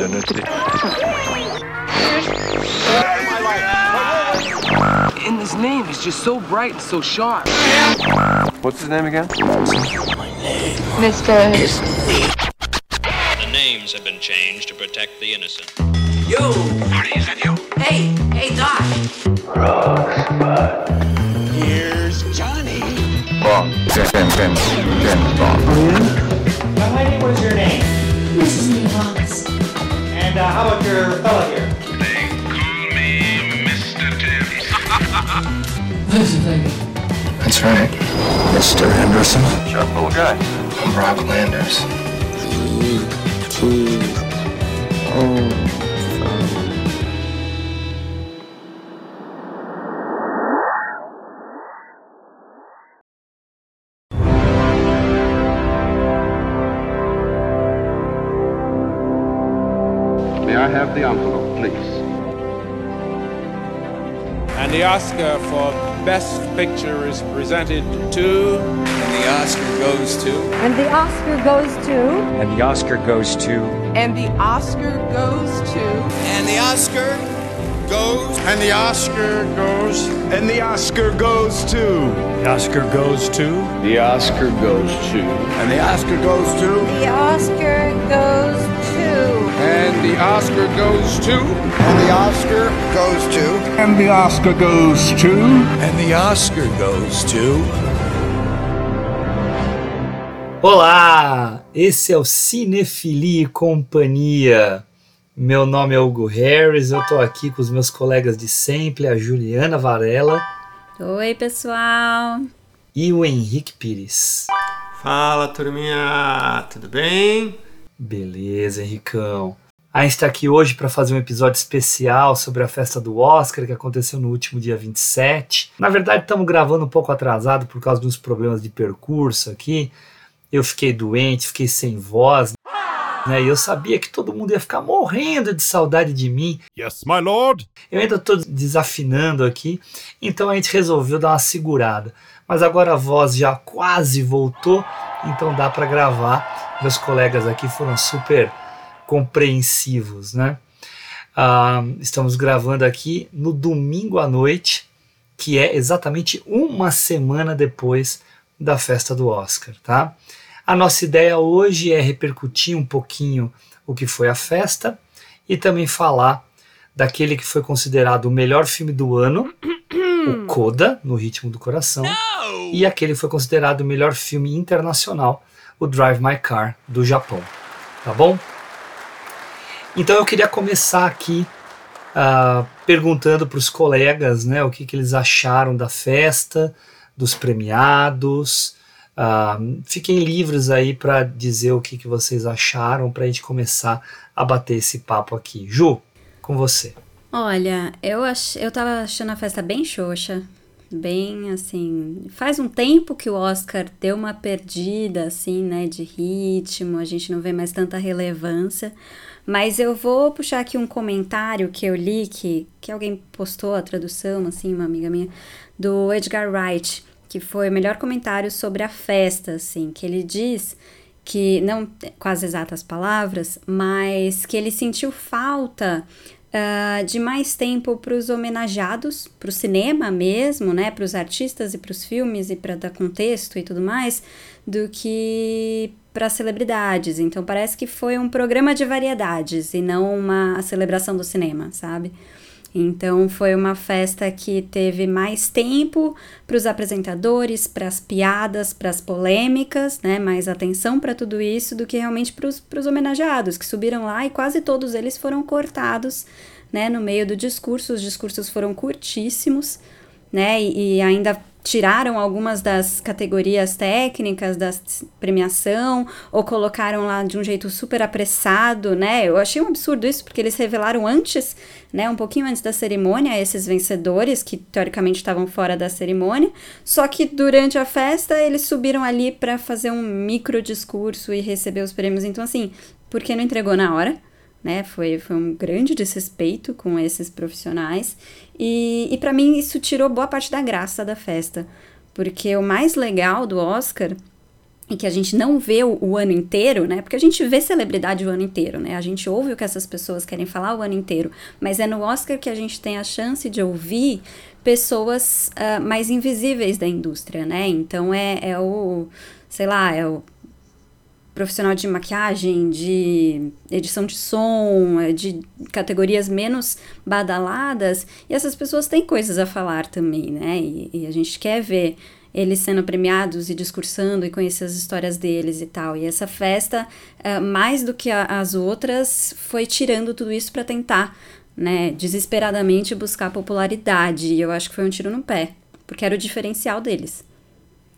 isn't it? And his name is just so bright and so sharp. What's his name again? Mr. The names have been changed to protect the innocent. Yo! Hey, hey, Doc. Bond. James, James, James, James Bond. Young lady, what is your name? Mrs. Evans. And uh, how about your fella here? They call me Mr. Tibbs. Listen, baby. That's right. Mr. Anderson. Sharp little Guy. I'm Brock Landers. Three, two, oh. Oscar for Best Picture is presented to. And the Oscar goes to. And the Oscar goes to. And the Oscar goes to. And the Oscar goes to. And the Oscar goes. And the Oscar goes. And the Oscar goes to. The Oscar goes to. The Oscar goes to. And the Oscar goes to. The Oscar goes to. And the Oscar goes to. And the Oscar goes to. And the Oscar goes to. And the Oscar goes to. Olá, esse é o Cinefilia e Companhia. Meu nome é Hugo Harris, eu tô aqui com os meus colegas de sempre, a Juliana Varela Oi, pessoal. e o Henrique Pires. Fala turminha, tudo bem? Beleza, Henricão. A gente está aqui hoje para fazer um episódio especial sobre a festa do Oscar que aconteceu no último dia 27. Na verdade, estamos gravando um pouco atrasado por causa dos problemas de percurso aqui. Eu fiquei doente, fiquei sem voz, né? E eu sabia que todo mundo ia ficar morrendo de saudade de mim. Yes, my lord. Eu ainda estou desafinando aqui, então a gente resolveu dar uma segurada. Mas agora a voz já quase voltou, então dá para gravar. Meus colegas aqui foram super compreensivos, né? Ah, estamos gravando aqui no domingo à noite, que é exatamente uma semana depois da festa do Oscar, tá? A nossa ideia hoje é repercutir um pouquinho o que foi a festa e também falar daquele que foi considerado o melhor filme do ano, o Coda, no Ritmo do Coração, e aquele que foi considerado o melhor filme internacional, o Drive My Car, do Japão. Tá bom? Então eu queria começar aqui ah, perguntando para os colegas né, o que, que eles acharam da festa, dos premiados. Ah, fiquem livres aí para dizer o que, que vocês acharam para a gente começar a bater esse papo aqui. Ju, com você. Olha, eu, ach... eu tava achando a festa bem xoxa. Bem assim. Faz um tempo que o Oscar deu uma perdida, assim, né, de ritmo, a gente não vê mais tanta relevância. Mas eu vou puxar aqui um comentário que eu li, que, que alguém postou a tradução, assim, uma amiga minha, do Edgar Wright, que foi o melhor comentário sobre a festa, assim, que ele diz que, não com as exatas palavras, mas que ele sentiu falta uh, de mais tempo para os homenageados, para o cinema mesmo, né, para os artistas e para os filmes e para dar contexto e tudo mais, do que para celebridades. Então parece que foi um programa de variedades e não uma celebração do cinema, sabe? Então foi uma festa que teve mais tempo para os apresentadores, para as piadas, para as polêmicas, né? Mais atenção para tudo isso do que realmente para os homenageados que subiram lá e quase todos eles foram cortados, né? No meio do discurso, os discursos foram curtíssimos, né? E, e ainda tiraram algumas das categorias técnicas da premiação ou colocaram lá de um jeito super apressado, né? Eu achei um absurdo isso porque eles revelaram antes, né, um pouquinho antes da cerimônia esses vencedores que teoricamente estavam fora da cerimônia, só que durante a festa eles subiram ali para fazer um micro discurso e receber os prêmios. Então assim, por que não entregou na hora? Né, foi, foi um grande desrespeito com esses profissionais. E, e para mim isso tirou boa parte da graça da festa. Porque o mais legal do Oscar e que a gente não vê o, o, ano inteiro, né? Porque a gente vê celebridade o ano inteiro, né? A gente ouve o que essas pessoas querem falar o ano inteiro, mas é no Oscar que a gente tem a chance de ouvir pessoas uh, mais invisíveis da indústria, né? Então é, é o, sei lá, é o profissional de maquiagem, de edição de som, é de categorias menos badaladas, e essas pessoas têm coisas a falar também, né? E, e a gente quer ver eles sendo premiados e discursando e conhecer as histórias deles e tal. E essa festa, uh, mais do que as outras, foi tirando tudo isso para tentar, né, desesperadamente buscar popularidade. E eu acho que foi um tiro no pé, porque era o diferencial deles.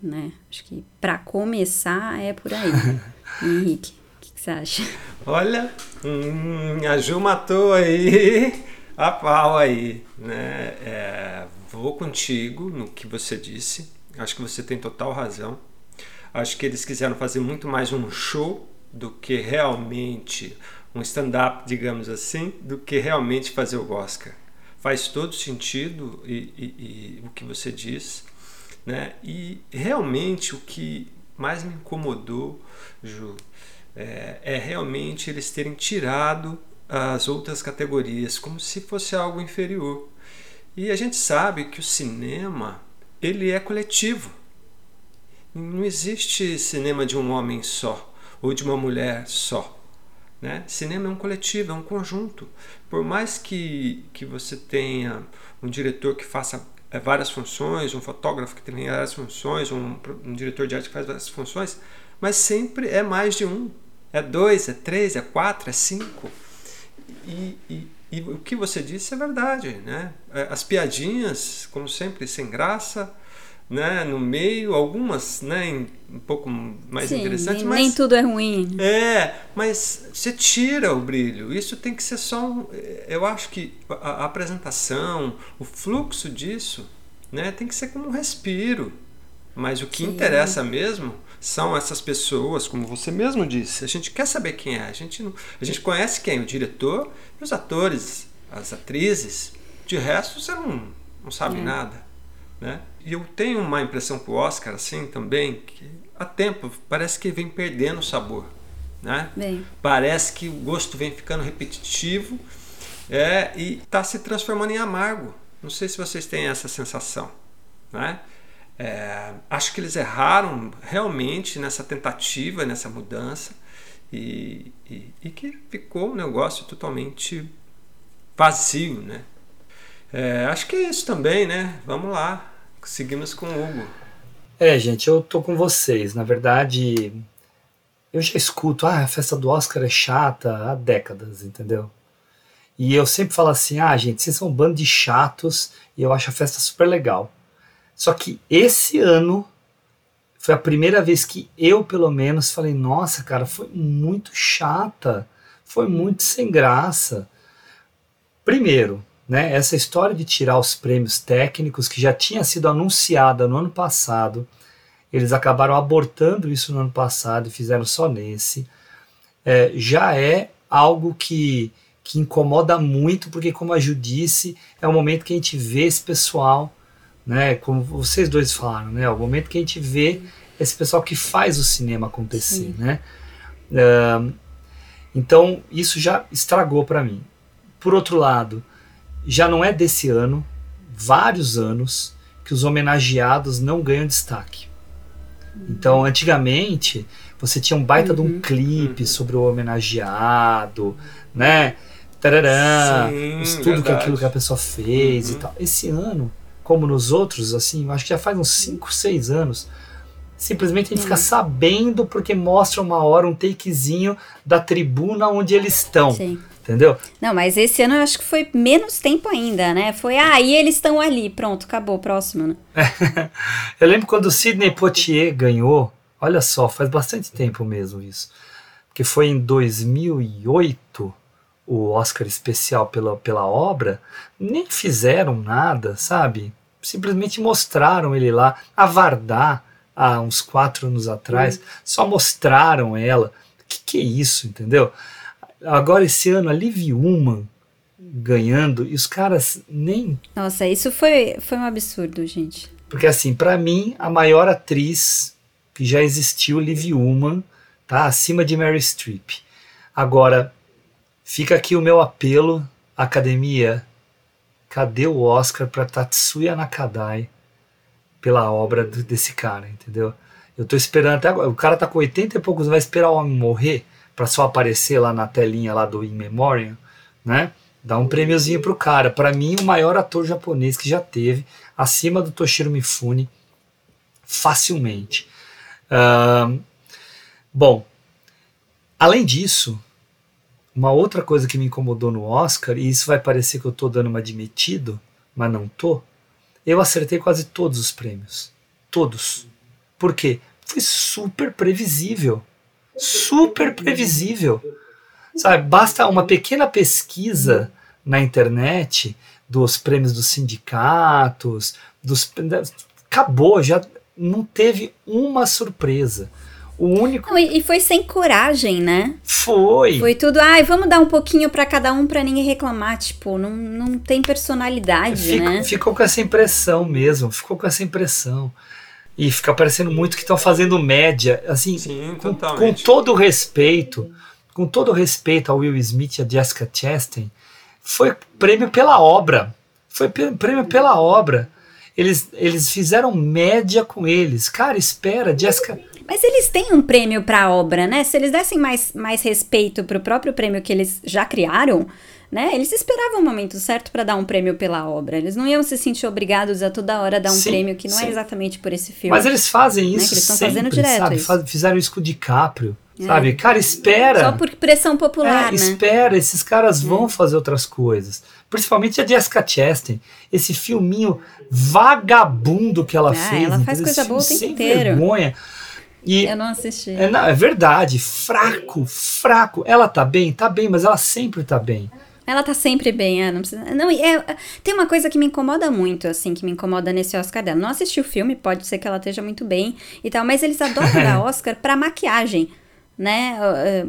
Né? Acho que para começar é por aí. Henrique, o que, que, você acha? Olha, hum, a Ju matou aí a pau aí, né? É, vou contigo no que você disse Acho que você tem total razão. Acho que eles quiseram fazer muito mais um show do que realmente um stand-up, digamos assim, do que realmente fazer o Oscar. Faz todo sentido e, e, e, o que você diz, né? E realmente o que mais me incomodou, Ju, é, é realmente eles terem tirado as outras categorias como se fosse algo inferior. E a gente sabe que o cinema ele é coletivo. Não existe cinema de um homem só ou de uma mulher só. Né? Cinema é um coletivo, é um conjunto. Por mais que, que você tenha um diretor que faça várias funções, um fotógrafo que tenha várias funções, um, um diretor de arte que faz várias funções, mas sempre é mais de um. É dois, é três, é quatro, é cinco. E, e, e o que você disse é verdade, né? É, as piadinhas, como sempre, sem graça, né? No meio, algumas, né? Um pouco mais Sim, interessantes, nem, mas nem tudo é ruim. É, mas você tira o brilho. Isso tem que ser só um, eu acho que a, a apresentação, o fluxo disso, né? Tem que ser como um respiro. Mas o que Sim. interessa mesmo são essas pessoas, como você mesmo disse. A gente quer saber quem é. A gente, não, a gente conhece quem? O diretor e os atores, as atrizes. De resto, você não, não sabe é. nada. Né? E eu tenho uma impressão com o Oscar, assim, também, que há tempo parece que vem perdendo o sabor. Né? Bem. Parece que o gosto vem ficando repetitivo é, e está se transformando em amargo. Não sei se vocês têm essa sensação. Né? É, acho que eles erraram realmente nessa tentativa, nessa mudança, e, e, e que ficou um negócio totalmente vazio. Né? É, acho que é isso também, né? Vamos lá, seguimos com o Hugo. É, gente, eu tô com vocês. Na verdade, eu já escuto, ah, a festa do Oscar é chata há décadas, entendeu? E eu sempre falo assim, ah, gente, vocês são um bando de chatos e eu acho a festa super legal. Só que esse ano foi a primeira vez que eu, pelo menos, falei: nossa, cara, foi muito chata, foi muito sem graça. Primeiro, né, essa história de tirar os prêmios técnicos, que já tinha sido anunciada no ano passado, eles acabaram abortando isso no ano passado e fizeram só nesse, é, já é algo que, que incomoda muito, porque, como a Ju disse, é o momento que a gente vê esse pessoal né? Como vocês dois falaram, né? O momento que a gente vê esse pessoal que faz o cinema acontecer, Sim. né? Uh, então isso já estragou para mim. Por outro lado, já não é desse ano, vários anos que os homenageados não ganham destaque. Então, antigamente, você tinha um baita uhum. de um uhum. clipe uhum. sobre o homenageado, né? Tarará, Sim, tudo que aquilo que a pessoa fez uhum. e tal. Esse ano como nos outros, assim, acho que já faz uns 5, 6 anos. Simplesmente a gente fica sabendo porque mostra uma hora um takezinho da tribuna onde eles estão. Sim. Entendeu? Não, mas esse ano eu acho que foi menos tempo ainda, né? Foi, ah, e eles estão ali, pronto, acabou, próximo, né? eu lembro quando o Sidney Poitier ganhou, olha só, faz bastante tempo mesmo isso. Porque foi em 2008, o Oscar especial pela, pela obra, nem fizeram nada, sabe? simplesmente mostraram ele lá. A Vardar, há uns quatro anos atrás, uhum. só mostraram ela. O que, que é isso, entendeu? Agora, esse ano, a Liv Ullman ganhando, e os caras nem. Nossa, isso foi, foi um absurdo, gente. Porque, assim, para mim, a maior atriz que já existiu Liv Ullman, tá? Acima de Mary Streep. Agora, fica aqui o meu apelo, academia, cadê o Oscar para Tatsuya Nakadai pela obra desse cara, entendeu? Eu tô esperando até agora. O cara tá com 80 e poucos, vai esperar o homem morrer para só aparecer lá na telinha lá do In Memoriam, né? Dá um prêmiozinho pro cara. Para mim, o maior ator japonês que já teve, acima do Toshiro Mifune, facilmente. Uh, bom, além disso, uma outra coisa que me incomodou no Oscar, e isso vai parecer que eu tô dando uma admitido, mas não tô, eu acertei quase todos os prêmios. Todos. Por quê? Foi super previsível. Super previsível. Sabe, basta uma pequena pesquisa na internet dos prêmios dos sindicatos, dos acabou, já não teve uma surpresa. O único. Não, e foi sem coragem, né? Foi. Foi tudo, ai, vamos dar um pouquinho para cada um para ninguém reclamar. Tipo, não, não tem personalidade, Fico, né? Ficou com essa impressão mesmo, ficou com essa impressão. E fica parecendo muito que estão fazendo média. Assim, Sim, com, com todo o respeito, com todo o respeito ao Will Smith e a Jessica Chastain, foi prêmio pela obra. Foi prêmio pela obra. Eles, eles fizeram média com eles. Cara, espera, Jessica. Mas eles têm um prêmio para a obra, né? Se eles dessem mais, mais respeito pro próprio prêmio que eles já criaram, né? Eles esperavam o momento certo para dar um prêmio pela obra. Eles não iam se sentir obrigados a toda hora dar um sim, prêmio que não sim. é exatamente por esse filme. Mas eles fazem isso né? eles sempre, fazendo direto sabe? isso. Fizeram isso com o DiCaprio, É. sabe? Cara, espera. Só por pressão popular, é, né? Espera, esses caras vão fazer outras coisas. Principalmente a Jessica Chastain, esse filminho vagabundo que ela Ah, fez. ela faz coisa boa o tempo sem inteiro. vergonha. E Eu não assisti. é, não, é verdade, fraco, fraco. Ela tá bem, tá bem, mas ela sempre tá bem. Ela tá sempre bem, é, não precisa. Não, e é, tem uma coisa que me incomoda muito, assim, que me incomoda nesse Oscar dela. Não assisti o filme, pode ser que ela esteja muito bem e tal, mas eles adoram dar Oscar pra maquiagem. Né?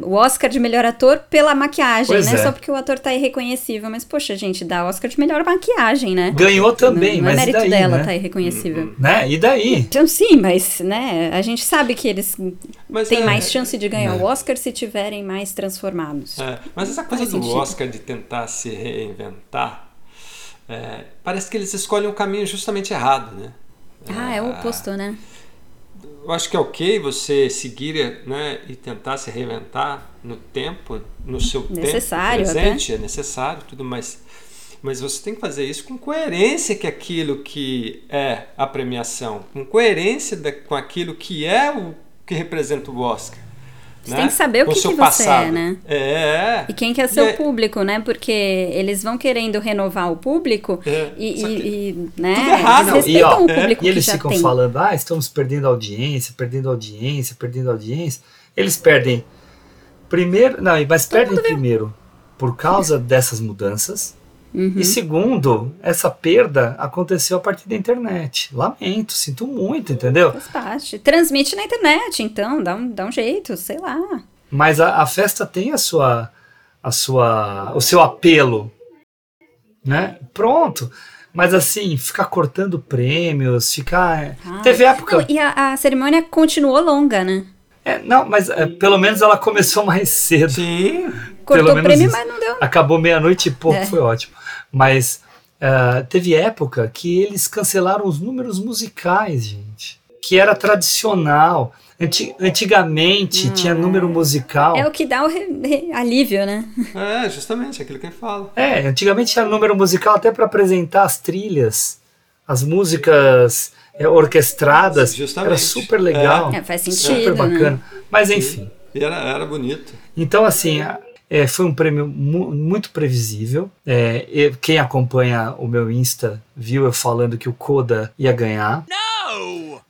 O Oscar de melhor ator pela maquiagem, Pois né? é. Só porque o ator tá irreconhecível. Mas, poxa, gente, dá Oscar de melhor maquiagem, né? Ganhou também, não, não mas é e mérito daí, dela né? tá irreconhecível. Né? E daí? Então, sim, mas, né, a gente sabe que eles Mas têm é- mais chance de ganhar é. o Oscar se tiverem mais transformados. É, mas essa coisa Faz do sentido. Oscar de tentar se reinventar, é, parece que eles escolhem um caminho justamente errado, né? Ah, é o oposto, né? Eu acho que é ok você seguir né, e tentar se reinventar no tempo, no seu Necessário tempo presente, é necessário, tudo mais. Mas você tem que fazer isso com coerência que aquilo que é a premiação, com coerência da- com aquilo que é o que representa o Oscar. Você né? tem que saber o que, seu que você passado. é, né? É. E quem quer E ser é- o público, né? Porque eles vão querendo renovar o público É, e, e- que e, né? tudo errado. Eles E, ó, o público e eles que já ficam tem. falando, ah, estamos perdendo audiência, perdendo audiência, perdendo audiência. Eles perdem primeiro, não, mas perdem primeiro por causa dessas mudanças. Uhum. E segundo, essa perda aconteceu a partir da internet. Lamento, sinto muito, entendeu? Faz parte. Transmite na internet, então, dá um, dá um jeito, sei lá. Mas a, a festa tem a sua, a sua, o seu apelo, né? Pronto. Mas assim, ficar cortando prêmios, ficar. Ah, Teve época. não, e a, a cerimônia continuou longa, né? É, não, mas é, pelo menos ela começou mais cedo. Sim. Cortou Pelo o prêmio, isso. mas não deu. Acabou meia-noite e pouco, É. foi ótimo. Mas ah, teve época que eles cancelaram os números musicais, gente. Que era tradicional. Anti- antigamente tinha número musical. É o que dá o alívio, né? É, justamente, aquilo que ele fala. É, antigamente tinha número musical até para apresentar as trilhas, as músicas é, orquestradas. Justamente. Era super legal. É, faz super sentido, bacana. né? Mas enfim. E era, era bonito. Então, assim, a- é, foi um prêmio mu- muito previsível. É, e quem acompanha o meu Insta viu eu falando que o Koda ia ganhar.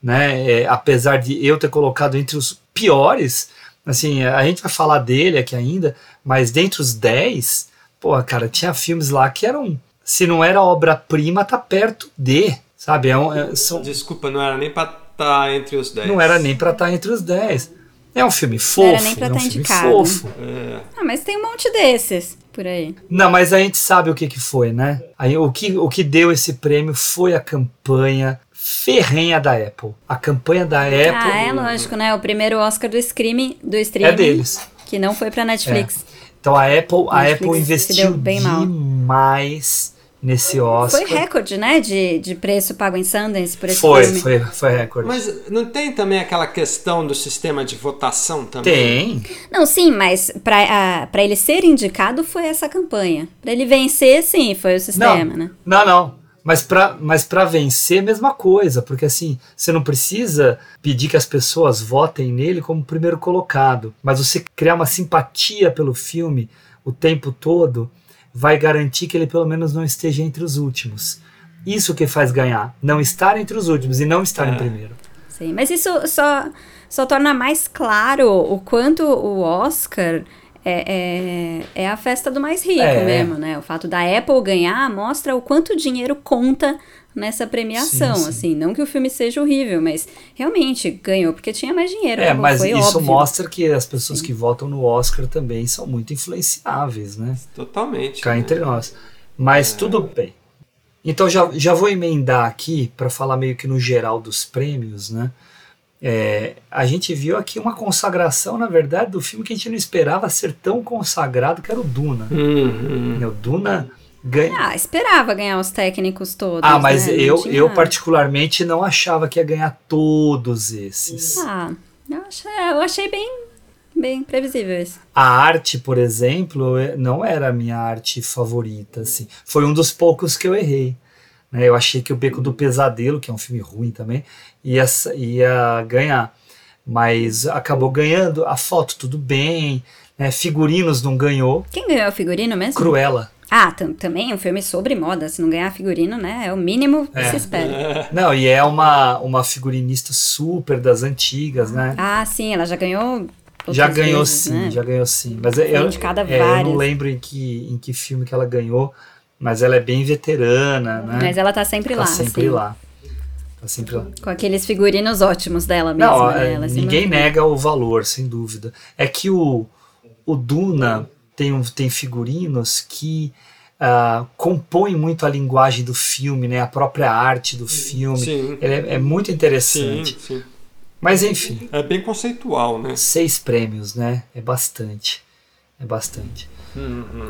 Né? É, apesar de eu ter colocado entre os piores, assim, a gente vai falar dele aqui ainda, mas dentre os 10, pô, cara, tinha filmes lá que eram. Se não era obra-prima, tá perto de. Sabe? É um- é- são, Desculpa, não era nem pra estar entre os 10. não era nem pra estar entre os 10. É um filme fofo. era nem pra é um tá filme indicado. fofo. É. Ah, mas tem um monte desses por aí. Não, mas a gente sabe o que, que foi, né? Aí, o, que, o que deu esse prêmio foi a campanha ferrenha da Apple. A campanha da Apple Ah, é lógico, né? O primeiro Oscar do streaming, do streaming é deles. que não foi pra Netflix. Então a Apple, a Apple investiu deu bem mal. demais nesse Oscar. Foi recorde, né? De, de preço pago em Sundance por esse Foi, filme. foi, foi recorde. Mas não tem também aquela questão do sistema de votação também? Tem. Não, sim, mas pra, pra ele ser indicado foi essa campanha. Pra ele vencer, sim, foi o sistema, não, né? Não, não. Mas pra, mas pra vencer, mesma coisa. Porque assim, você não precisa pedir que as pessoas votem nele como primeiro colocado. Mas você criar uma simpatia pelo filme o tempo todo vai garantir que ele pelo menos não esteja entre os últimos. Isso que faz ganhar. Não estar entre os últimos e não estar em primeiro. Sim, mas isso só, só torna mais claro o quanto o Oscar é, é, é a festa do mais rico É. mesmo, né? O fato da Apple ganhar mostra o quanto dinheiro conta nessa premiação, Sim, sim. assim. Não que o filme seja horrível, mas realmente ganhou porque tinha mais dinheiro. É, acabou, mas foi isso óbvio. mostra que as pessoas que votam no Oscar também são muito influenciáveis, né? Totalmente. Cá né? entre nós. Mas tudo bem. Então já, já vou emendar aqui para falar meio que no geral dos prêmios, né? É, a gente viu aqui uma consagração, na verdade, do filme que a gente não esperava ser tão consagrado, que era o Duna. Uhum. O Duna ganha. Ah, esperava ganhar os técnicos todos. Ah, mas né? Eu, eu particularmente não achava que ia ganhar todos esses. Ah, eu achei, eu achei bem, bem previsível isso. A arte, por exemplo, é- não era a minha arte favorita, assim. Foi um dos poucos que eu errei. né? Eu achei que o Beco do Pesadelo, que é um filme ruim também, ia, ia ganhar. Mas acabou ganhando. A foto, tudo bem. né? Figurinos não ganhou. Quem ganhou o figurino mesmo? Cruella. Ah, tam- também um filme sobre moda. Se não ganhar figurino, né? É o mínimo que É. se espera. Não, e é uma, uma figurinista super das antigas, né? Ah, sim, ela já ganhou. Já ganhou vezes, sim, né? já ganhou sim. Mas Foi eu, indicada é, eu não lembro em que, em que filme que ela ganhou, mas ela é bem veterana, né? Mas ela tá sempre tá lá. sempre sim. lá. Tá sempre lá. Com aqueles figurinos ótimos dela mesmo. Não, né? é, ninguém nega o valor, sem dúvida. É que o, o Duna tem, tem figurinos que ah, compõem muito a linguagem do filme, né? A própria arte do filme. Sim. É, é muito interessante. Sim, sim. Mas enfim, É bem conceitual, né? seis prêmios, né? É bastante. É bastante.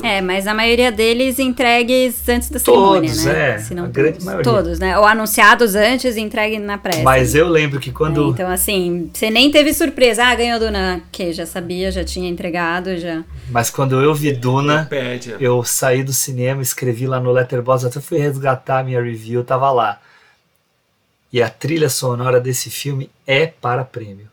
É, mas a maioria deles entregues antes da cerimônia, Todos, né? é, Se não a grande todos. maioria. Todos, né? Ou anunciados antes e entregue na pressa. Mas eu lembro que É, quando. Então, assim, você nem teve surpresa. Ah, ganhou Duna. Que já sabia, já tinha entregado, já. Mas quando eu vi Duna, Pede. eu saí do cinema, escrevi lá no Letterboxd, até fui resgatar a minha review, tava lá. E a trilha sonora desse filme é para prêmio.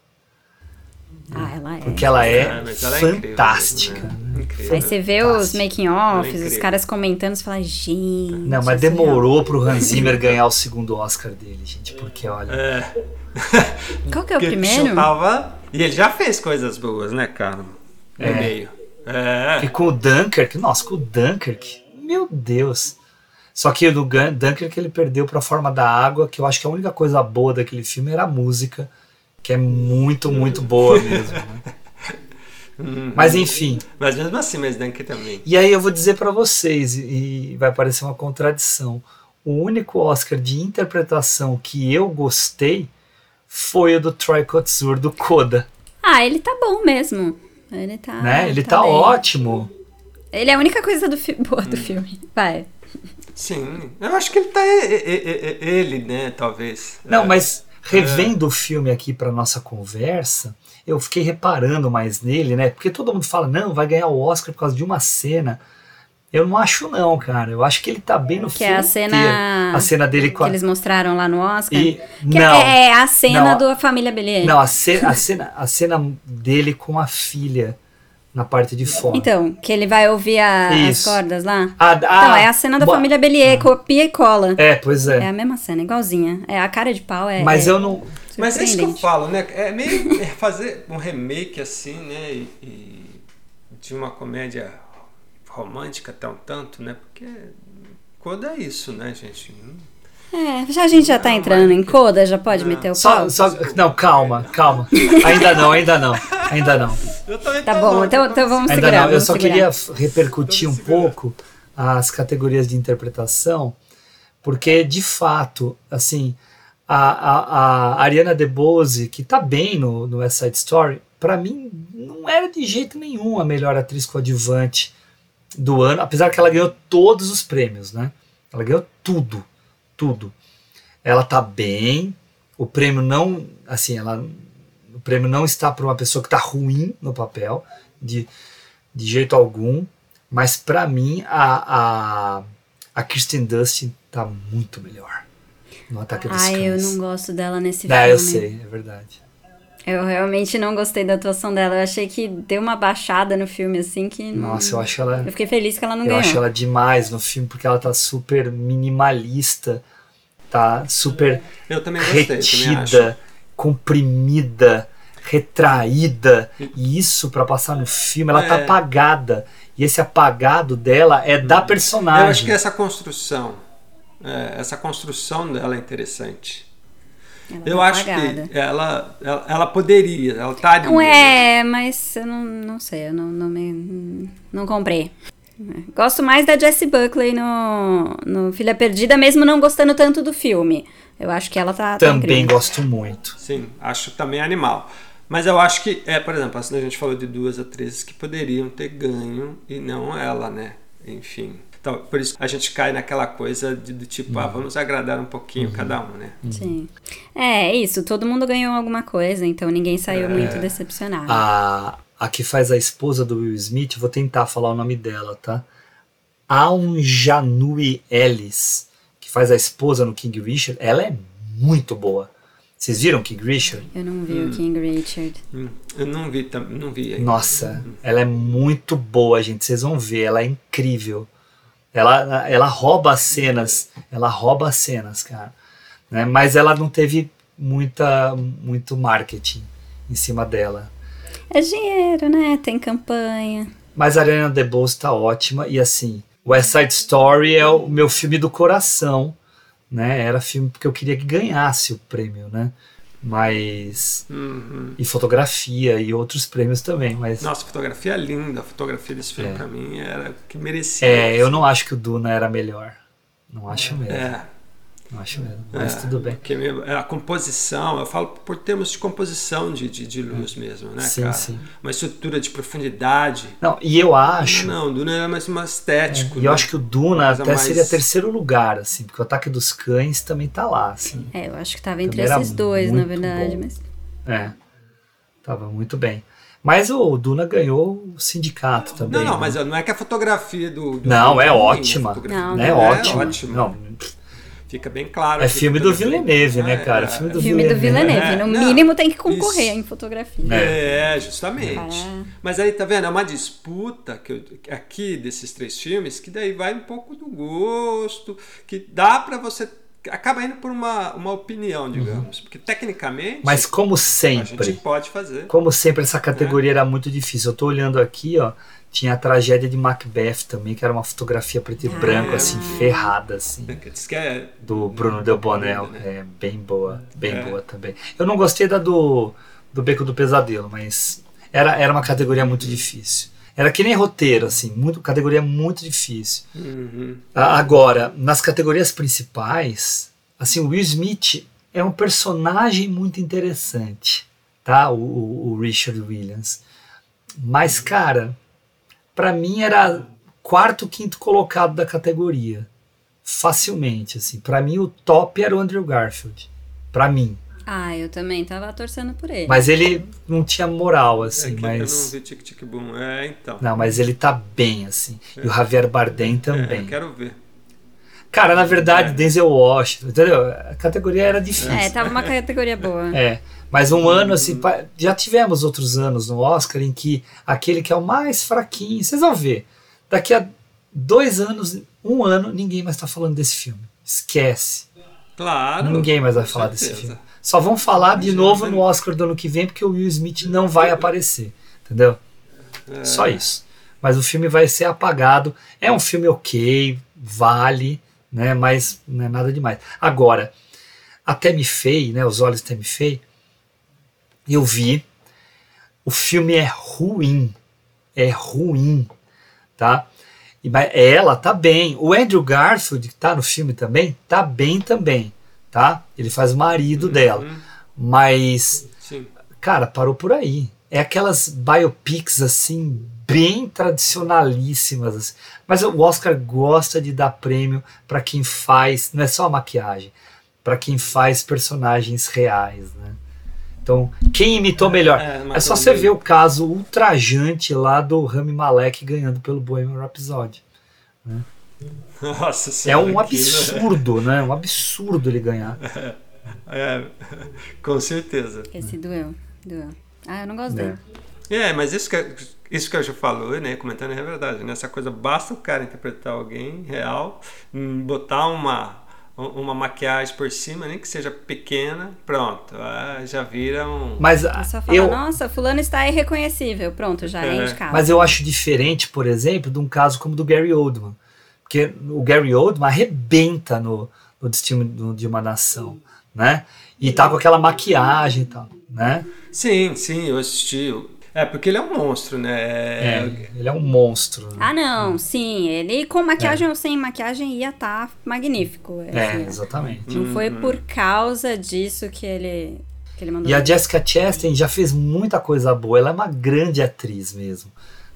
Ah, ela é. Porque ela é Ah, ela é incrível fantástica. mesmo, né? Incrível. Aí você vê os Fantástico. making Ela é offs, os incrível. caras comentando, você fala, gente. Não, mas é demorou pro Hans Zimmer ganhar o segundo Oscar dele, gente. Porque, olha. É. Qual que é o primeiro? tava- E ele já fez coisas boas, né, cara? No É. meio. É. E com o Dunkirk, nossa, com o Dunkirk, meu Deus. Só que no Gun- Dunkirk ele perdeu pra Forma da Água, que eu acho que a única coisa boa daquele filme era a música, que é muito, muito boa mesmo. né? Mas enfim, Mas mesmo assim, mas Dunk também. e aí eu vou dizer pra vocês, e vai parecer uma contradição. O único Oscar de interpretação que eu gostei foi o do Troy Kotsur, do Coda. Ah, ele tá bom mesmo. Ele tá. né? Ele tá, bem. ótimo. Ele é a única coisa do boa Hum. do filme. Vai. Sim. Eu acho que ele tá. Ele, né, talvez. Não, É. mas revendo o filme aqui para nossa conversa, eu fiquei reparando mais nele, né? Porque todo mundo fala, não, vai ganhar o Oscar por causa de uma cena. Eu não acho não, cara. Eu acho que ele tá bem no Que filme é a cena. inteiro. A cena dele com Que a... eles mostraram lá no Oscar. E- que não, é, é a cena não, da família Bellier. Não, a cena, a, cena, a cena dele com a filha na parte de fora. Então, que ele vai ouvir a- as cordas lá. Ah, Então, ah, é a cena da família Bellier, copia e cola. É, pois É é. a mesma cena, igualzinha. É a cara de pau, é. Mas é eu não... Mas é isso que eu falo, né? É meio é fazer um remake assim, né? E, e de uma comédia romântica até um tanto, né? Porque Coda é isso, né, gente? É, já a gente já tá entrando em coda, já pode meter o Só, pau? só, não, calma, calma. Ainda não, ainda não, ainda não. Tá bom, então, então vamos Ainda segurar. não, eu só segurar. queria repercutir um pouco as categorias de interpretação, porque de fato, assim, a, a, a Ariana DeBose, que tá bem no, no West Side Story, para mim não era de jeito nenhum a melhor atriz coadjuvante do ano, apesar que ela ganhou todos os prêmios, né? Ela ganhou tudo, tudo. Ela tá bem, o prêmio não, assim, ela, o prêmio não está para uma pessoa que tá ruim no papel, de, de jeito algum, mas para mim a, a, a Kirsten Dunst tá muito melhor no Ataque dos Ai, Cães. eu não gosto dela nesse É, filme. eu sei, é verdade. Eu realmente não gostei da atuação dela. Eu achei que deu uma baixada no filme, assim, que. não- Nossa, eu acho ela. Eu fiquei feliz que ela não Eu ganhou. acho ela demais no filme, porque ela tá super minimalista, tá super Eu também gostei, também retida, acho. comprimida, retraída. E isso pra passar no filme, ela tá É. apagada. E esse apagado dela é da personagem. Eu acho que essa construção, é, essa construção dela é interessante. Ela eu tá acho apagada. que ela, ela, ela poderia, ela tá ali. Não é, mas eu não, não sei, eu não, não, me, não comprei. Gosto mais da Jessie Buckley no, no Filha Perdida, mesmo não gostando tanto do filme. Eu acho que ela tá, tá Também incrível. gosto muito. Sim, acho também animal. Mas eu acho que, é, por exemplo, assim, a gente falou de duas atrizes que poderiam ter ganho e não ela, né? Enfim. Então, por isso a gente cai naquela coisa de, do tipo, Uhum. ah, vamos agradar um pouquinho cada um, né? Sim. É, é isso, todo mundo ganhou alguma coisa, então ninguém saiu É. muito decepcionado. A, a que faz a esposa do Will Smith, vou tentar falar o nome dela, tá? Aunjanui Ellis, que faz a esposa no King Richard, ela é muito boa. Vocês viram King Richard? Eu não vi o King Richard. Hum, Eu não vi, não vi ainda. Nossa, ela é muito boa, gente. Vocês vão ver, ela é incrível. Ela, ela rouba as cenas, ela rouba as cenas, cara. Né? Mas ela não teve muita, muito marketing em cima dela. É dinheiro, né? Tem campanha. Mas a Ariana DeBose tá ótima e assim, West Side Story é o meu filme do coração, né? Era filme porque eu queria que ganhasse o prêmio, né? Mas Uhum. e fotografia e outros prêmios também, mas Nossa, fotografia é linda. A fotografia desse filme, É. pra mim, era o que merecia. é, eu não acho que o Duna era melhor. Não acho mesmo. É. Acho mesmo. Mas É, tudo bem. Porque mesmo- a composição, eu falo por termos de composição de, de, de luz mesmo, né, Sim, cara? sim. Uma estrutura de profundidade. Não, e eu acho. Não, Duna era mais uma estético. E eu né? acho que o Duna até mais- seria terceiro lugar, assim, porque o Ataque dos Cães também tá lá, assim. É, eu acho que tava entre Também esses dois, na verdade, bom. mas. É. Tava muito bem. Mas o Duna ganhou o sindicato também. Não, não, né? mas não é que a fotografia do. do Não, é ruim, a ótima. Não, é não. É ótimo. Não, Fica bem claro. É aqui filme do. Villeneuve, né, É, cara? é, Filme do Filme do Villeneuve, É, no não, mínimo tem que concorrer isso. em fotografia. É, justamente. Cara. Mas aí, tá vendo? É uma disputa que eu- aqui desses três filmes que daí vai um pouco do gosto, que dá pra você. Acaba indo por uma, uma opinião, digamos. Porque tecnicamente. Uhum. Mas como a gente sempre, pode fazer. como sempre, essa categoria era muito difícil. Eu tô olhando aqui, ó. Tinha a tragédia de Macbeth também, que era uma fotografia preto e branco, assim, ferrada, assim. Que diz que é. do Bruno Del Bonel. né? É bem boa, bem É. boa também. Eu não gostei da do, do Beco do Pesadelo, mas era, era uma categoria muito difícil. Era que nem roteiro, assim, muito, categoria muito difícil. Uhum. Agora, nas categorias principais, assim, o Will Smith é um personagem muito interessante, tá? O, o- o Richard Williams. Mas, cara, pra mim era quarto, quinto colocado da categoria. Facilmente, assim. Pra mim, o top era o Andrew Garfield. Pra mim. Ah, eu também tava torcendo por ele. Mas ele não tinha moral, assim, é mas... Eu não vi Tic Tic Boom. É, então. Não, mas ele tá bem, assim. E o Javier Bardem É, também. eu quero ver. Cara, na verdade, É. Denzel Washington, entendeu? A categoria era difícil. É, tava uma categoria boa. É, mas um ano assim, já tivemos outros anos no Oscar em que aquele que é o mais fraquinho, vocês vão ver, daqui a dois anos, um ano, ninguém mais tá falando desse filme. Esquece. Claro. Ninguém mais vai falar desse certeza. filme. Só vão falar de novo né? no Oscar do ano que vem, porque o Will Smith não vai aparecer. Entendeu? É. Só isso. Mas o filme vai ser apagado. É um filme ok, vale, né? Mas não é nada demais. Agora, a Tammy Faye, né? Os olhos de Tammy Faye, eu vi. O filme é ruim. É ruim, tá? E, ela tá bem. O Andrew Garfield, que tá no filme também, tá bem também. Tá? Ele faz marido dela. Mas, Sim. cara, parou por aí. É aquelas biopics assim, bem tradicionalíssimas. assim. Mas o Oscar gosta de dar prêmio para quem faz, não é só a maquiagem, para quem faz personagens reais, né? Então, quem imitou melhor? é, É, só você ver o caso ultrajante lá do Rami Malek ganhando pelo Bohemian Rhapsody. Nossa É senhora. um que- absurdo, né? Um absurdo ele ganhar. É, com certeza. Esse doeu, doeu. Ah, eu não gosto É. dele. É, mas isso que, isso que a Ju falou, né, comentando é verdade, né? Essa coisa, basta o cara interpretar alguém real, hum, botar uma, uma maquiagem por cima, nem que seja pequena, pronto, ah, já vira um... Mas É só falar, eu, nossa, fulano está irreconhecível. Pronto, já É. é indicado. mas eu acho diferente, por exemplo, de um caso como o do Gary Oldman. Porque o Gary Oldman arrebenta no, no Destino do- de uma Nação, né? E tá com aquela maquiagem e tal, né? Sim, sim, eu assisti. É, porque ele é um monstro, né? É, ele é um monstro. né? Ah, não, sim. Ele com maquiagem ou sem maquiagem ia estar magnífico. É, assim. exatamente. Não foi por causa disso que ele, que ele mandou. E a Jessica Chastain já fez muita coisa boa. Ela é uma grande atriz mesmo.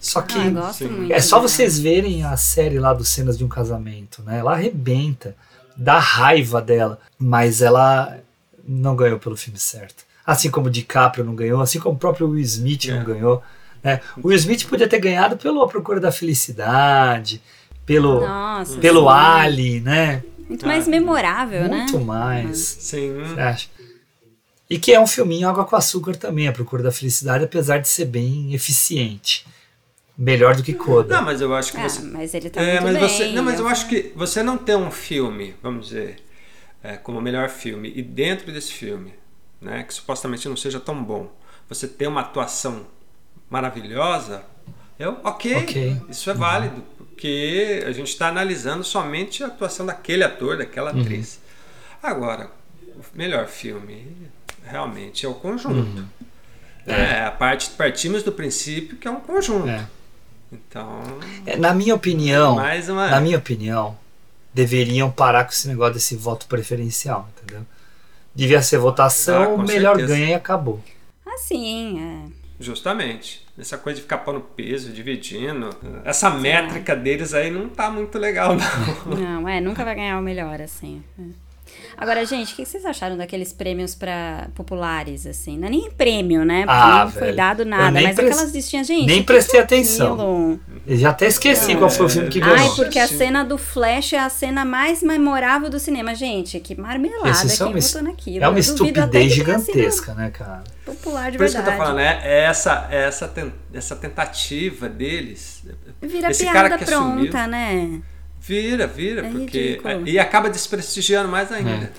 Só que Ah, muito é só vocês verem a série lá dos cenas de um casamento, né? Ela arrebenta, dá raiva dela, mas ela não ganhou pelo filme certo. Assim como o DiCaprio não ganhou, assim como o próprio Will Smith não É. ganhou. Né? O Will Smith podia ter ganhado pelo A Procura da Felicidade, pelo, Nossa, pelo sim. Ali, né? Muito mais memorável, né? Muito mais. Sim. Você acha? E que é um filminho água com açúcar também, A Procura da Felicidade, apesar de ser bem eficiente. Melhor do que Coda. Não, mas eu acho que Ah, você... mas ele tá É, muito mas bem. você, não, mas eu acho que você não ter um filme, vamos dizer, é, como o melhor filme, e dentro desse filme, né, que supostamente não seja tão bom, você ter uma atuação maravilhosa, eu, ok, Ok. isso é válido, porque a gente está analisando somente a atuação daquele ator, daquela Uhum. atriz. Agora, o melhor filme realmente é o conjunto. É, a parte, partimos do princípio que é um conjunto. É. Então, É, Na minha opinião, mais uma. na minha opinião, deveriam parar com esse negócio desse voto preferencial, entendeu? Devia ser Ah, votação, o melhor certeza. ganha e acabou. Assim, é. Justamente. Essa coisa de ficar pondo peso, dividindo. Essa métrica deles aí não tá muito legal, não. Não, é, nunca vai ganhar o melhor, assim. é. Agora, gente, o que vocês acharam daqueles prêmios para populares, assim? Não é nem prêmio, né? Porque Ah, não foi velho. dado nada, nem mas aquelas listinhas, gente. nem que prestei que é atenção. Eu já até esqueci qual foi o filme que Ai, ganhou. porque a cena do Flash é a cena mais memorável do cinema. Gente, que marmelada é uma, votou naquilo. é uma estupidez que gigantesca, né, cara? Popular de Por isso que eu verdade. tô falando, né? É essa, é essa, ten- essa tentativa deles. Vira esse piada cara que pronta, assumiu, né? Vira, vira, É porque. ridículo. E acaba desprestigiando mais ainda.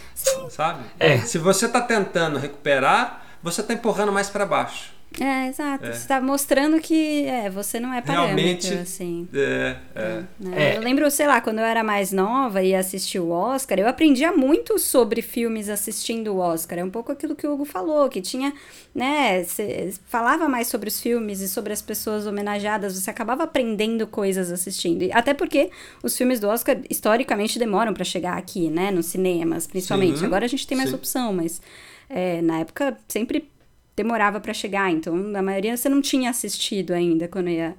Sabe? É. Se você tá tentando recuperar, você tá empurrando mais para baixo. É, exato. Você tá mostrando que é, você não é parâmetro, Realmente. assim. É, é. né? É. Eu lembro, sei lá, quando eu era mais nova e assisti o Oscar, eu aprendia muito sobre filmes assistindo o Oscar. É um pouco aquilo que o Hugo falou, que tinha, né, cê falava mais sobre os filmes e sobre as pessoas homenageadas, você acabava aprendendo coisas assistindo. E Até porque os filmes do Oscar historicamente demoram pra chegar aqui, né, nos cinemas, principalmente. Sim, Agora a gente tem mais sim. opção, mas é, na época sempre demorava pra chegar, então na maioria você não tinha assistido ainda quando ia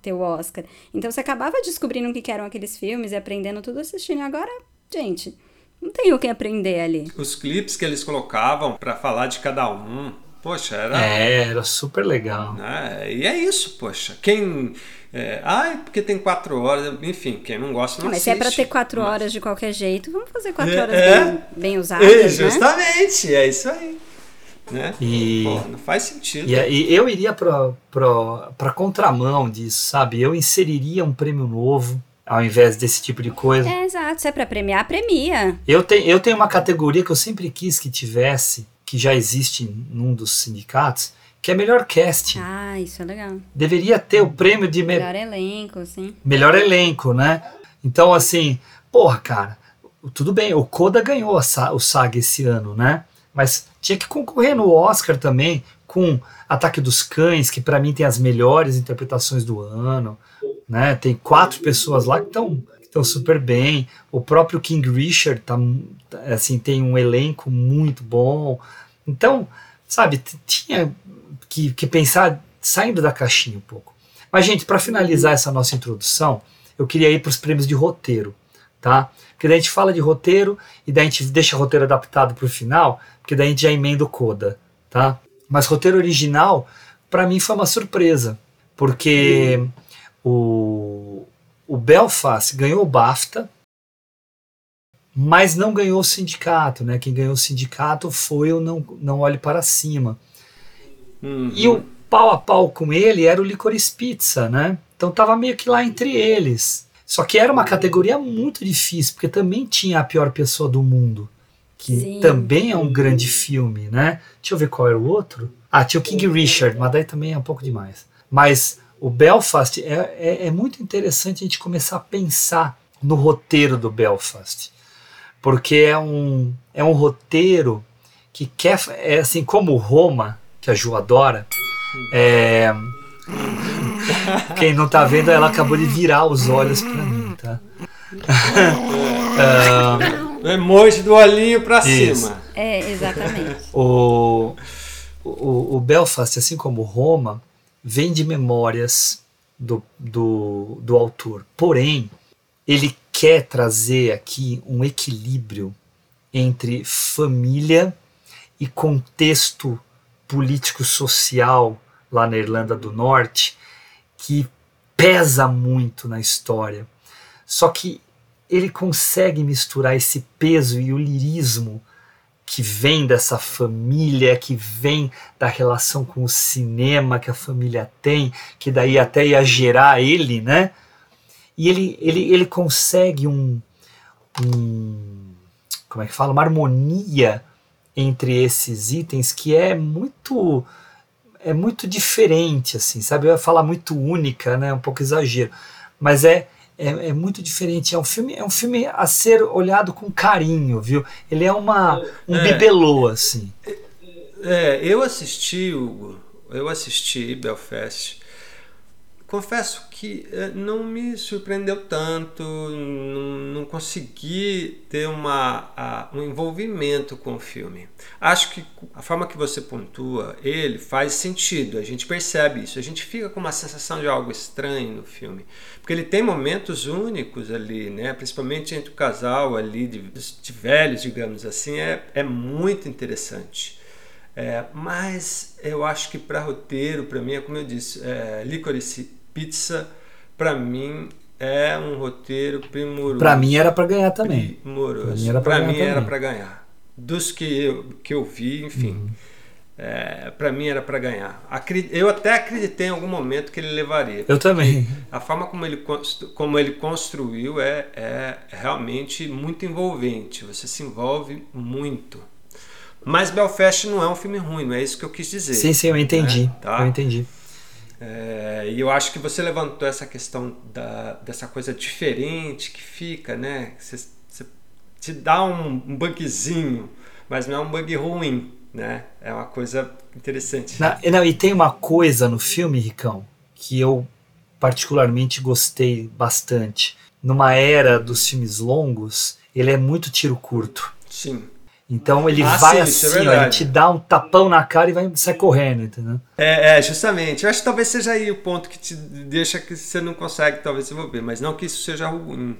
ter o Oscar. Então você acabava descobrindo o que eram aqueles filmes e aprendendo tudo assistindo. E agora, gente, não tem o que aprender ali. Os clipes que eles colocavam para falar de cada um. Poxa, era. É, era super legal. né? E é isso, poxa. Quem. É, ai, porque tem quatro horas. Enfim, quem não gosta não Ah, mas se assiste. é pra ter quatro Mas- horas de qualquer jeito, vamos fazer quatro É, horas é. bem, bem usadas, É, né? justamente, é isso aí. Né? E- Pô, não faz sentido. E, e eu iria pra contramão disso, sabe? Eu inseriria um prêmio novo ao invés desse tipo de coisa. É, exato. Se é pra premiar, premia. Eu, tenho, eu tenho uma categoria que eu sempre quis que tivesse, que já existe num dos sindicatos, que é melhor casting. Ah, isso é legal. Deveria ter o prêmio de me- Melhor elenco, assim. melhor elenco, né? Então, assim, porra, cara, tudo bem, o Koda ganhou a Sa- o SAG esse ano, né? Mas tinha que concorrer no Oscar também com Ataque dos Cães, que pra mim tem as melhores interpretações do ano, né? Tem quatro pessoas lá que estão estão super bem. O próprio King Richard tá, assim, tem um elenco muito bom. Então, sabe, tinha que, que pensar saindo da caixinha um pouco. Mas, gente, para finalizar essa nossa introdução, eu queria ir para os prêmios de roteiro, tá? Porque daí a gente fala de roteiro e daí a gente deixa o roteiro adaptado para o final, porque daí a gente já emenda o coda, tá? Mas roteiro original, para mim foi uma surpresa, porque o, o Belfast ganhou o BAFTA, mas não ganhou o sindicato, né? Quem ganhou o sindicato foi o Não, não Olhe Para Cima. Uhum. E o pau a pau com ele era o Licorice Pizza, né? Então tava meio que lá entre eles. Só que era uma categoria muito difícil, porque também tinha a pior pessoa do mundo, que Sim. também é um grande filme, né? Deixa eu ver qual era o outro. Ah, tinha o King Richard, mas daí também é um pouco demais. Mas o Belfast é, é, é muito interessante a gente começar a pensar no roteiro do Belfast, porque é um, é um roteiro que quer, é assim como Roma, que a Ju adora, é, quem não tá vendo, ela acabou de virar os olhos pra mim, tá? Ah, O emoji do olhinho pra Isso. cima. É, exatamente. o, o, o Belfast, assim como Roma, vem de memórias do, do, do autor. Porém, ele quer trazer aqui um equilíbrio entre família e contexto político-social lá na Irlanda do Norte que pesa muito na história. Só que ele consegue misturar esse peso e o lirismo que vem dessa família, que vem da relação com o cinema que a família tem, que daí até ia gerar ele, né? E ele, ele, ele consegue um, um. Como é que fala? Uma harmonia entre esses itens que é muito. É muito diferente, assim, sabe? Eu ia falar muito única, né? Um pouco exagero. Mas é, é, é, muito diferente. É um filme, é um filme a ser olhado com carinho, viu? Ele é uma um É. bibelô assim. É, eu assisti, Hugo, eu assisti Belfast. Confesso que eh, não me surpreendeu tanto, não, consegui ter uma, um envolvimento com o filme. Acho que a forma que você pontua ele faz sentido, a gente percebe isso, a gente fica com uma sensação de algo estranho no filme, porque ele tem momentos únicos ali, né? principalmente entre o casal ali, de, de velhos, digamos assim, é, é muito interessante. É, mas eu acho que para roteiro, para mim, é como eu disse, é, Licorice Pizza, para mim, é um roteiro primoroso. Pra mim era pra ganhar também. Primoroso. Pra mim era pra Pra ganhar para ganhar. Dos que eu, que eu vi, enfim. Uhum. É, para mim era para ganhar. Eu até acreditei em algum momento que ele levaria. Eu também. A forma como ele, como ele construiu é, é realmente muito envolvente. Você se envolve muito. Mas Belfast não é um filme ruim, não é isso que eu quis dizer. Sim, sim, eu entendi. né? Tá? Eu entendi. É, e eu acho que você levantou essa questão da, dessa coisa diferente que fica, né? Você, você te dá um, um bugzinho, mas não é um bug ruim, né? É uma coisa interessante. Na- não, e tem uma coisa no filme, Ricão, que eu particularmente gostei bastante. Numa era dos filmes longos, ele é muito tiro curto. Sim. Então ele Ah, vai sim, é assim, ó, ele te dá um tapão na cara e vai sai correndo, entendeu? É, é, justamente. Eu acho que talvez seja aí o ponto que te deixa que você não consegue talvez desenvolver, mas não que isso seja ruim.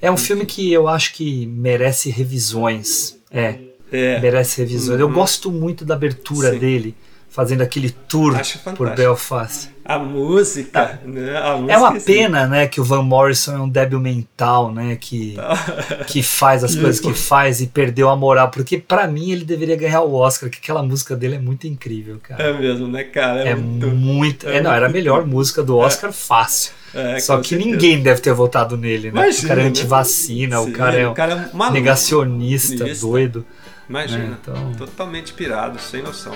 É um filme que eu acho que merece revisões. É. É. Merece revisões. Eu Uhum. gosto muito da abertura Sim. dele, fazendo aquele tour por. Belfast. A música, né? A música É uma sim. pena, né, que o Van Morrison é um débil mental, né, que, que faz as coisas que faz e perdeu a moral, porque pra mim ele deveria ganhar o Oscar, que aquela música dele é muito incrível, cara. É mesmo, né, cara? É, muito, é, não, era a melhor música do Oscar fácil. É, Só que certeza. ninguém deve ter votado nele, né? Imagina, o cara é né? antivacina, o Sim, cara é, o cara é negacionista, Nista. doido. Imagina, né, então- totalmente pirado, sem noção.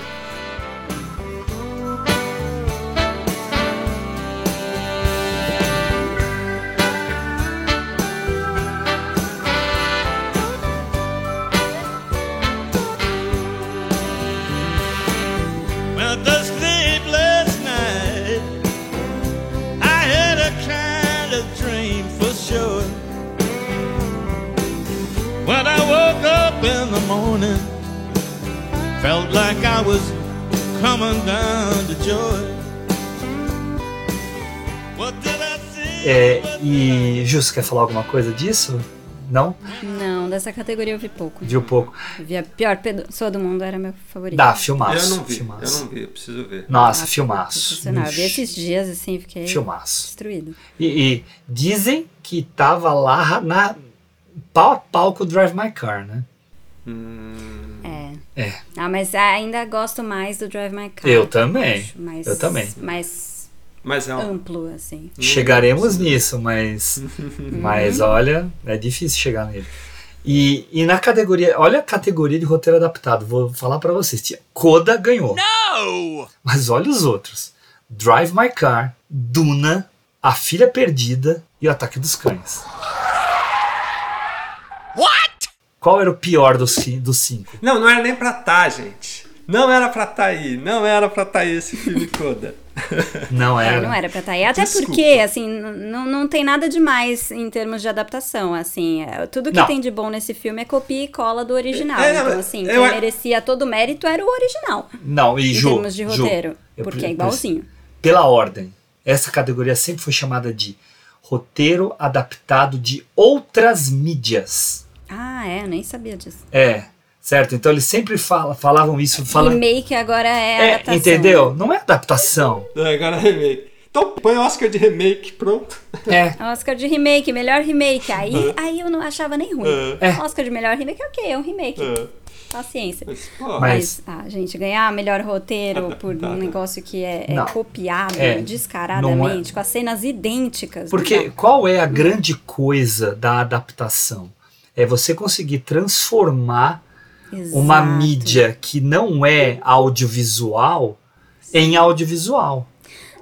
Morning. Felt like I was coming down to Joy. What did I see? É, e Justo, quer falar alguma coisa disso? Não? Não, dessa categoria eu vi pouco. Viu pouco? Eu vi a pior pessoa do mundo, era meu favorito. Dá, filmaço. Eu não vi, filmaço. eu não vi, eu preciso ver. Nossa, filmaço. Sensacional. Eu vi esses dias assim, fiquei Filmaço. destruído. E, e dizem que tava lá na pau a pau com o Drive My Car, né? É. É. Ah, mas ainda gosto mais do Drive My Car. Eu também. acho mais, Eu também. Mais Mas é um, amplo, assim. Chegaremos nisso, mas, mas olha, é difícil chegar nele. E, e na categoria, olha a categoria de roteiro adaptado, vou falar pra vocês. Tinha- Coda ganhou. No! Mas olha os outros: Drive My Car, Duna, A Filha Perdida e O Ataque dos Cães. What? Qual era o pior dos, dos cinco? Não, não era nem pra tá, gente. Não era pra tá aí. Não era pra tá aí esse filme Coda. Não É, era. não era pra estar aí. Até Desculpa. porque, assim, não, não tem nada demais em termos de adaptação, assim. é, Tudo que Não. tem de bom nesse filme é copia e cola do original. É, não, então, eu- assim, eu- quem merecia todo o mérito era o original. Não, e em Ju, termos de Ju, roteiro. eu porque pre- é igualzinho. Pela ordem, essa categoria sempre foi chamada de roteiro adaptado de outras mídias. Ah, é, eu nem sabia disso. É, certo? Então eles sempre fala, falavam isso. Fala, Remake agora é, é, adaptação. entendeu? Não é adaptação. É, agora é remake. Então põe Oscar de remake, pronto. É. Oscar de remake, melhor remake. Aí, aí eu não achava nem ruim. É. Oscar de melhor remake, ok, é um remake. É. Paciência. Mas, Mas, ah, gente, ganhar melhor roteiro por um negócio que é, é copiado É, descaradamente, com as cenas idênticas. Porque qual é a grande coisa da adaptação? É você conseguir transformar uma Exato. mídia que não é audiovisual em audiovisual.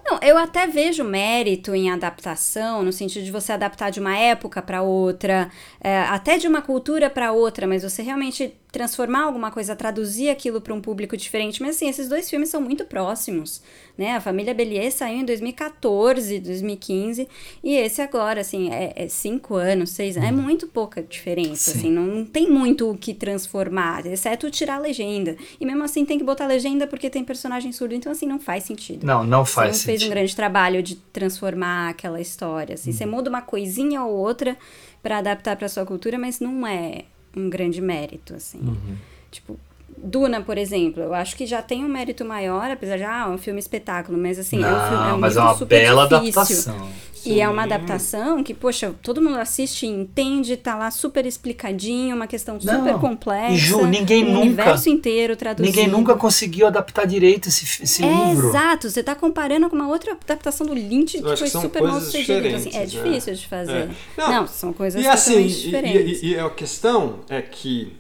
Não, eu até vejo mérito em adaptação, no sentido de você adaptar de uma época para outra, é, até de uma cultura para outra, mas você realmente transformar alguma coisa, traduzir aquilo para um público diferente. Mas assim, esses dois filmes são muito próximos, né? A Família Bélier saiu em 2014, 2015, e esse agora, assim, é, é cinco anos, seis anos, é muito pouca diferença, Sim. assim, não, não tem muito o que transformar, exceto tirar a legenda. E mesmo assim tem que botar legenda porque tem personagem surdo, então assim, não faz sentido. Não, não Você faz não fez um grande trabalho de transformar aquela história. Assim, Você muda uma coisinha ou outra para adaptar para sua cultura, mas não é um grande mérito, assim. Uhum. Tipo, Duna, por exemplo, eu acho que já tem um mérito maior, apesar de, ah, é um filme espetáculo, mas assim, é um filme, é Não, um mas é uma bela difícil. adaptação. E é uma adaptação que, poxa, todo mundo assiste, entende, tá lá super explicadinho, uma questão super Não. complexa. E Ju, ninguém um nunca- universo inteiro traduzido. Ninguém nunca conseguiu adaptar direito esse, esse É, livro. exato. Você tá comparando com uma outra adaptação do Lynch que foi super mal sucedida. Assim, é né? difícil de fazer. É. Não, Não, são coisas E assim, totalmente e, diferentes. e- e a questão é que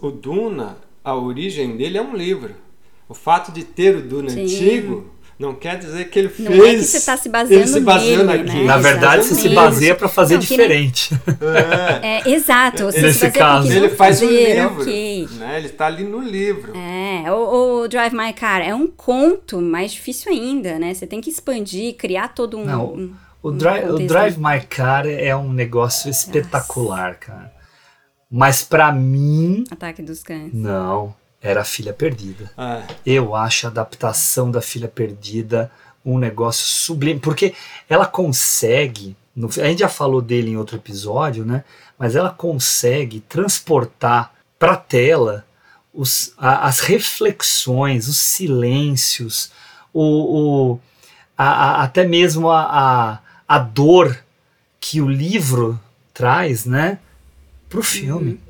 o Duna, a origem dele é um livro. O fato de ter o Duna Sim. antigo não quer dizer que ele fez. Não é que você tá se baseando ele se baseou nele, naquilo. né? Na verdade, você se baseia pra fazer Não, que nem- diferente. É. É, exato. Você Nesse se baseia caso. Ele faz um livro. ok. Né? Ele está ali no livro. É, o, o Drive My Car é um conto mais difícil ainda, né? Você tem que expandir, criar todo um. Não, um- O, um Drive, o. Drive My Car é um negócio espetacular, cara. Mas pra mim, Ataque dos Cães. não. Era a Filha Perdida. É. Eu acho a adaptação da Filha Perdida um negócio sublime. Porque ela consegue. no- a gente já falou dele em outro episódio, né? Mas ela consegue transportar pra tela os, a- as reflexões, os silêncios, o, o- a- a- até mesmo a, a, dor que o livro traz, né? Pro filme.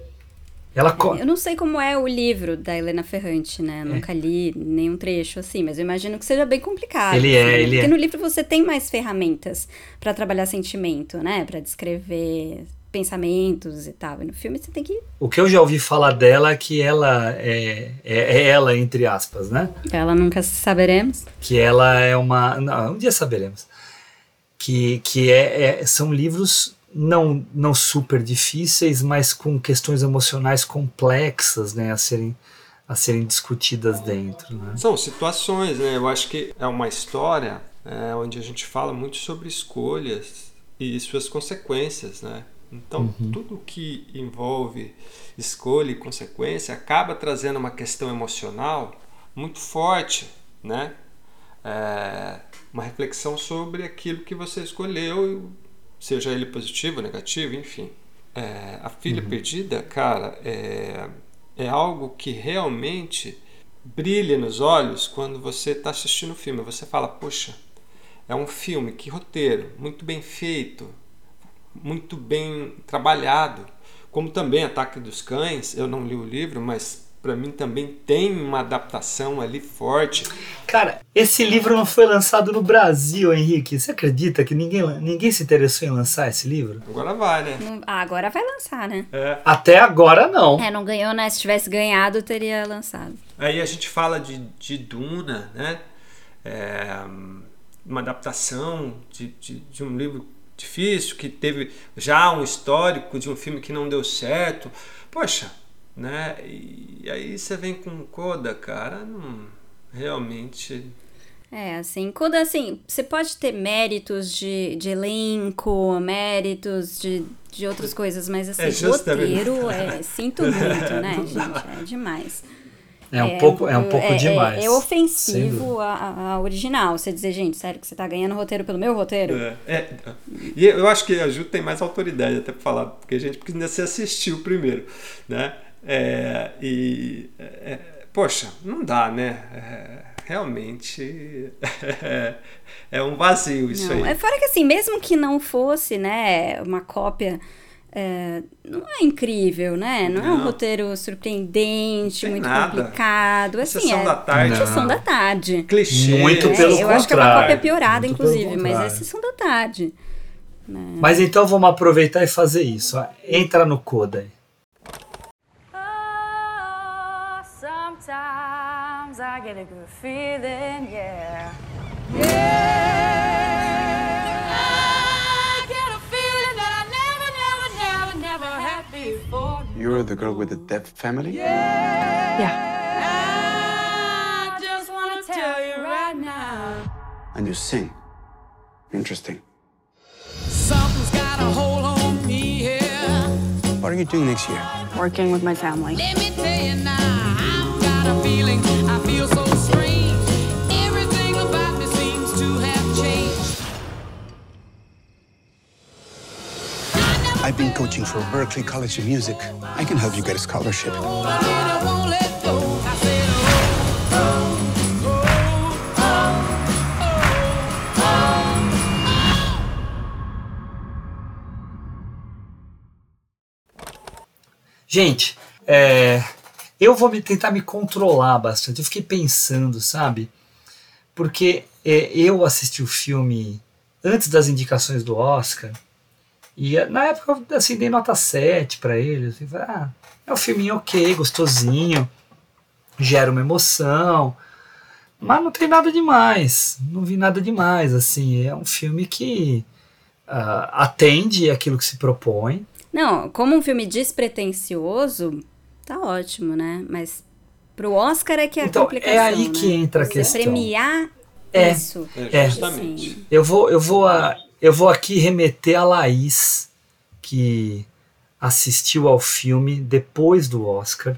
Ela Eu não sei como é o livro da Helena Ferrante, né? Eu Nunca li nenhum trecho assim, mas eu imagino que seja bem complicado. Ele é, assim, né? ele Porque é. no livro você tem mais ferramentas pra trabalhar sentimento, né? Pra descrever pensamentos e tal. E no filme você tem que. O que eu já ouvi falar dela é que ela é, é, é ela, entre aspas, né? Ela nunca saberemos. Que ela é uma. Não, um dia saberemos. Que, que é, é- são livros não, não super difíceis, mas com questões emocionais complexas né, a, serem, a serem discutidas dentro. Né? São situações, né? Eu acho que é uma história é, onde a gente fala muito sobre escolhas e suas consequências, né? Então, uhum. tudo que envolve escolha e consequência acaba trazendo uma questão emocional muito forte, né? É, uma reflexão sobre aquilo que você escolheu, seja ele positivo, negativo, enfim. É, a filha uhum. perdida, cara, é, é algo que realmente brilha nos olhos quando você está assistindo o filme. Você fala, poxa, é um filme, que roteiro, muito bem feito, muito bem trabalhado. Como também Ataque dos Cães, eu não li o livro, mas para mim também tem uma adaptação ali forte. Cara, esse livro não foi lançado no Brasil, Henrique. Você acredita que ninguém, ninguém se interessou em lançar esse livro? Agora vai, né? Ah, agora vai lançar, né? É. Até agora não. É, não ganhou, né? Se tivesse ganhado, teria lançado. Aí a gente fala de, de Duna, né? É, uma adaptação de, de, de um livro difícil, que teve já um histórico de um filme que não deu certo. Poxa, né? E aí você vem com Coda, cara, não realmente é, assim, Coda, assim, você pode ter méritos de, de elenco, méritos de, de outras coisas, mas assim, é roteiro, é, sinto muito, né, gente? É demais. É um, é, pouco, é um pouco é, demais. É, é ofensivo a, a, original. Você dizer, gente, sério que você tá ganhando roteiro pelo meu roteiro? É, é, e eu acho que a Ju tem mais autoridade até pra falar, porque a gente porque ainda se assistiu primeiro, né? É, e, é, poxa, não dá, né? realmente é, um vazio isso não, aí. É fora que assim, mesmo que não fosse, né, uma cópia é, não é incrível, né? Não, não, é um roteiro surpreendente, muito nada. complicado. Assim, sessão é da tarde. Sessão da tarde. Clichê. Muito é, pelo eu contrário. Eu acho que é uma cópia piorada, muito inclusive, mas é sessão da tarde. Né? Mas então vamos aproveitar e fazer isso. Entra no Coda I get a good feeling, yeah. Yeah. You're the girl with the deaf family? Yeah. Yeah. I just want to tell you right now. And you sing. Interesting. Something's got a hold on me here. What are you doing next year? Working with my family. Let me tell you now, I've got a feeling I've been coaching for Berkeley College of Music. I can help you get a scholarship. Gente, é, eu vou me, tentar me controlar bastante. Eu fiquei pensando, sabe? Porque é, eu assisti o filme antes das indicações do Oscar e na época eu assim, dei nota 7 para ele. Assim, ah, é um filminho ok, gostosinho, gera uma emoção, mas não tem nada demais. Não vi nada demais. assim É um filme que uh, atende aquilo que se propõe. Não, como um filme despretensioso, tá ótimo, né? Mas pro Oscar é que é então, a complicação. É aí né? que entra a Você questão. premiar é, isso. É, justamente. Eu vou, eu vou a, eu vou aqui remeter a Laís, que assistiu ao filme depois do Oscar,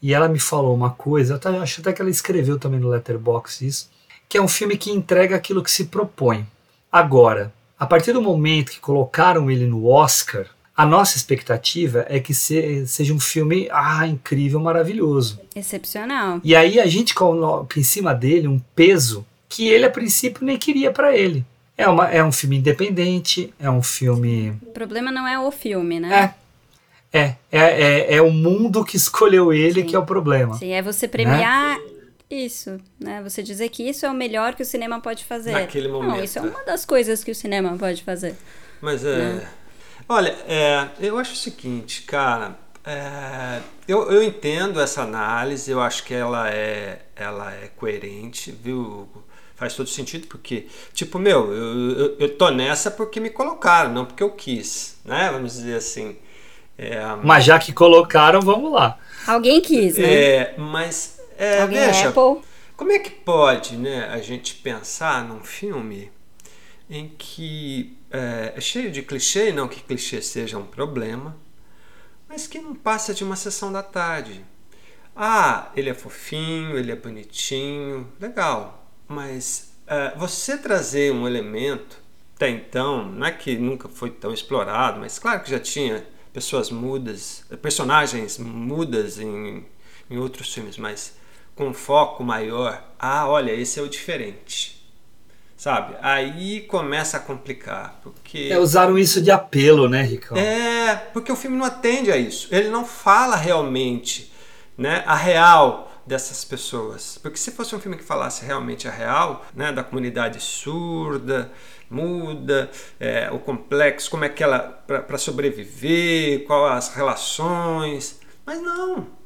e ela me falou uma coisa, eu até, acho até que ela escreveu também no Letterboxd isso, que é um filme que entrega aquilo que se propõe. Agora, a partir do momento que colocaram ele no Oscar, a nossa expectativa é que se, seja um filme ah, incrível, maravilhoso. Excepcional. E aí a gente coloca em cima dele um peso que ele a princípio nem queria para ele. É, uma, é um filme independente, é um filme. O problema não é o filme, né? É. É, é, é, é o mundo que escolheu ele Sim. que é o problema. Sim, é você premiar né? isso, né? Você dizer que isso é o melhor que o cinema pode fazer. Naquele momento. Não, isso é uma das coisas que o cinema pode fazer. Mas é. Né? Olha, é, eu acho o seguinte, cara. É, eu, eu entendo essa análise, eu acho que ela é, ela é coerente, viu, faz todo sentido, porque, tipo, meu, eu, eu, eu, tô nessa porque me colocaram, não porque eu quis, né? Vamos dizer assim. É, mas já que colocaram, vamos lá. Alguém quis, né? É, mas, é, Alguém veja, Apple? como é que pode, né, a gente pensar num filme em que é, é cheio de clichê, não que clichê seja um problema, mas que não passa de uma sessão da tarde. Ah, ele é fofinho, ele é bonitinho, legal, mas é, você trazer um elemento, até então, não é que nunca foi tão explorado, mas claro que já tinha pessoas mudas, personagens mudas em, em outros filmes, mas com foco maior. Ah, olha, esse é o diferente. Sabe? Aí começa a complicar, porque... É, usaram isso de apelo, né, Ricardo? É, porque o filme não atende a isso. Ele não fala realmente né, a real dessas pessoas. Porque se fosse um filme que falasse realmente a real, né, da comunidade surda, muda, é, o complexo, como é que ela para sobreviver, quais as relações, mas não.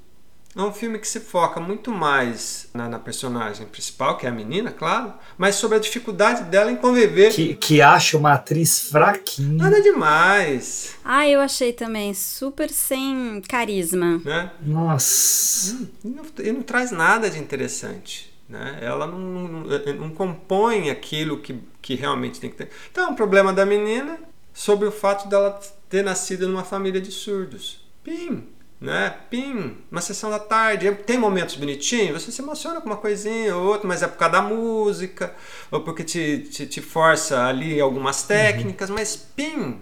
É um filme que se foca muito mais na, na, personagem principal, que é a menina, claro, mas sobre a dificuldade dela em conviver. Que, que acha uma atriz fraquinha. Nada demais. Ah, eu achei também super sem carisma. Né? Nossa. Hum, e não, e não traz nada de interessante. Né? Ela não, não, não compõe aquilo que, que realmente tem que ter. Então, é um problema da menina sobre o fato dela ter nascido numa família de surdos. Pim! Né? Pim! Uma sessão da tarde. Tem momentos bonitinhos, você se emociona com uma coisinha ou outra, mas é por causa da música, ou porque te, te, te força ali algumas técnicas, uhum. mas pim!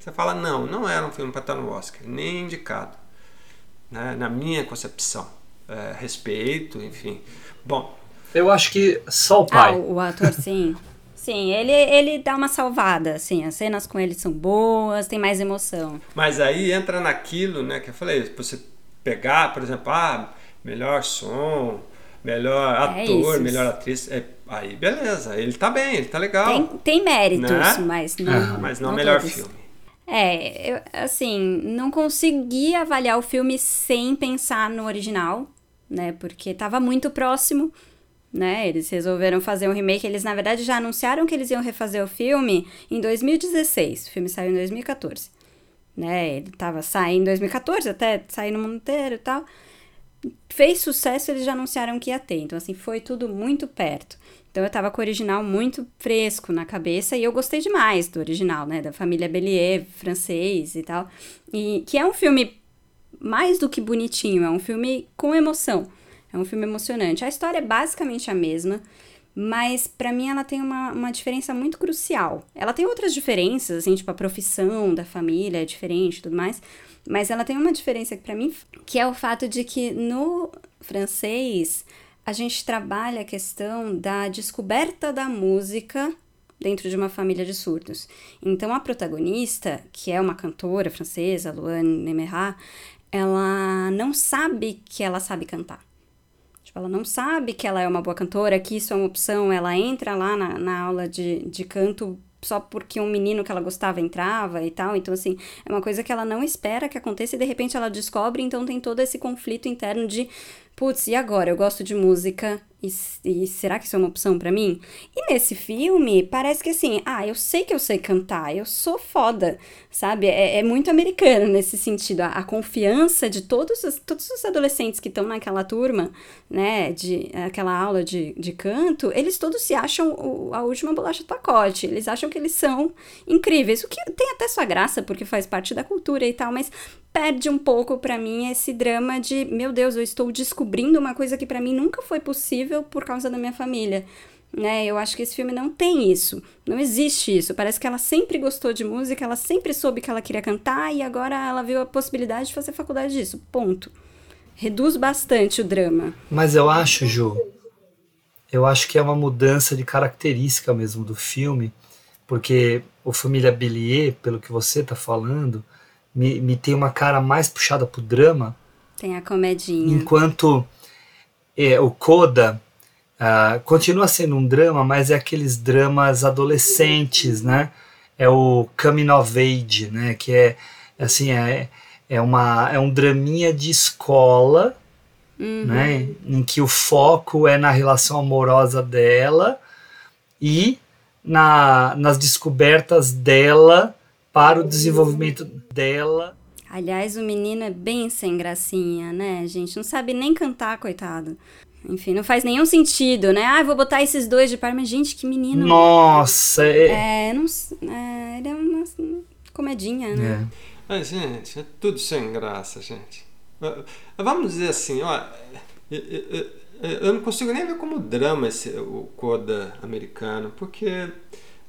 Você fala, não, não era um filme para estar no Oscar, nem indicado. Né? Na minha concepção. É, respeito, enfim. Bom. Eu acho que só o pai. Ah, o, o ator, sim. sim, ele, ele dá uma salvada, assim, as cenas com ele são boas, tem mais emoção. Mas aí entra naquilo, né, que eu falei, você pegar, por exemplo, ah, melhor som, melhor ator, é melhor atriz, é, aí beleza, ele tá bem, ele tá legal. Tem, tem méritos, né? mas não. Ah, mas não, não melhor todos. filme. É, eu, assim, não consegui avaliar o filme sem pensar no original né? Porque estava muito próximo, né? Eles resolveram fazer um remake. Eles, na verdade, já anunciaram que eles iam refazer o filme em 2016. O filme saiu em 2014. Né? Ele estava saindo em 2014, até sair no mundo inteiro e tal. Fez sucesso, eles já anunciaram que ia ter. Então, assim, foi tudo muito perto. Então eu tava com o original muito fresco na cabeça e eu gostei demais do original, né? Da família Bellier, francês e tal. E que é um filme mais do que bonitinho, é um filme com emoção. É um filme emocionante. A história é basicamente a mesma, mas para mim ela tem uma, uma diferença muito crucial. Ela tem outras diferenças, assim, tipo a profissão da família é diferente e tudo mais, mas ela tem uma diferença para mim, que é o fato de que no francês a gente trabalha a questão da descoberta da música dentro de uma família de surdos. Então a protagonista, que é uma cantora francesa, Luane Nemerat, ela não sabe que ela sabe cantar. Tipo, ela não sabe que ela é uma boa cantora, que isso é uma opção. Ela entra lá na, na aula de, de canto só porque um menino que ela gostava entrava e tal. Então, assim, é uma coisa que ela não espera que aconteça e de repente ela descobre. Então, tem todo esse conflito interno de putz, e agora? Eu gosto de música e, e será que isso é uma opção para mim? E nesse filme, parece que assim, ah, eu sei que eu sei cantar, eu sou foda, sabe? É, é muito americano nesse sentido. A, a, confiança de todos os, todos os adolescentes que estão naquela turma, né, de aquela aula de, de canto, eles todos se acham o, a última bolacha do pacote. Eles acham que eles são incríveis, o que tem até sua graça, porque faz parte da cultura e tal, mas perde um pouco para mim esse drama de, meu Deus, eu estou descobrindo uma coisa que para mim nunca foi possível por causa da minha família. Né? Eu acho que esse filme não tem isso. Não existe isso. Parece que ela sempre gostou de música, ela sempre soube que ela queria cantar e agora ela viu a possibilidade de fazer faculdade disso. Ponto. Reduz bastante o drama. Mas eu acho, Ju, eu acho que é uma mudança de característica mesmo do filme, porque o Família Bellier, pelo que você está falando, me, me tem uma cara mais puxada pro drama. Tem a comedinha. Enquanto é, o Coda uh, continua sendo um drama, mas é aqueles dramas adolescentes, né? É o coming of age, né? Que é assim é, é uma é um draminha de escola, uhum. né? Em que o foco é na relação amorosa dela e na, nas descobertas dela para o desenvolvimento dela. Aliás, o menino é bem sem gracinha, né, gente? Não sabe nem cantar, coitado. Enfim, não faz nenhum sentido, né? Ah, vou botar esses dois de par, mas gente, que menino. Nossa, é. É, não. é, ele é uma assim, comedinha, né? Ai, gente, é tudo sem graça, gente. Ah, Vamos dizer assim, ó. eu- eu- eu- Eu não consigo nem ver como drama esse, o Coda americano, porque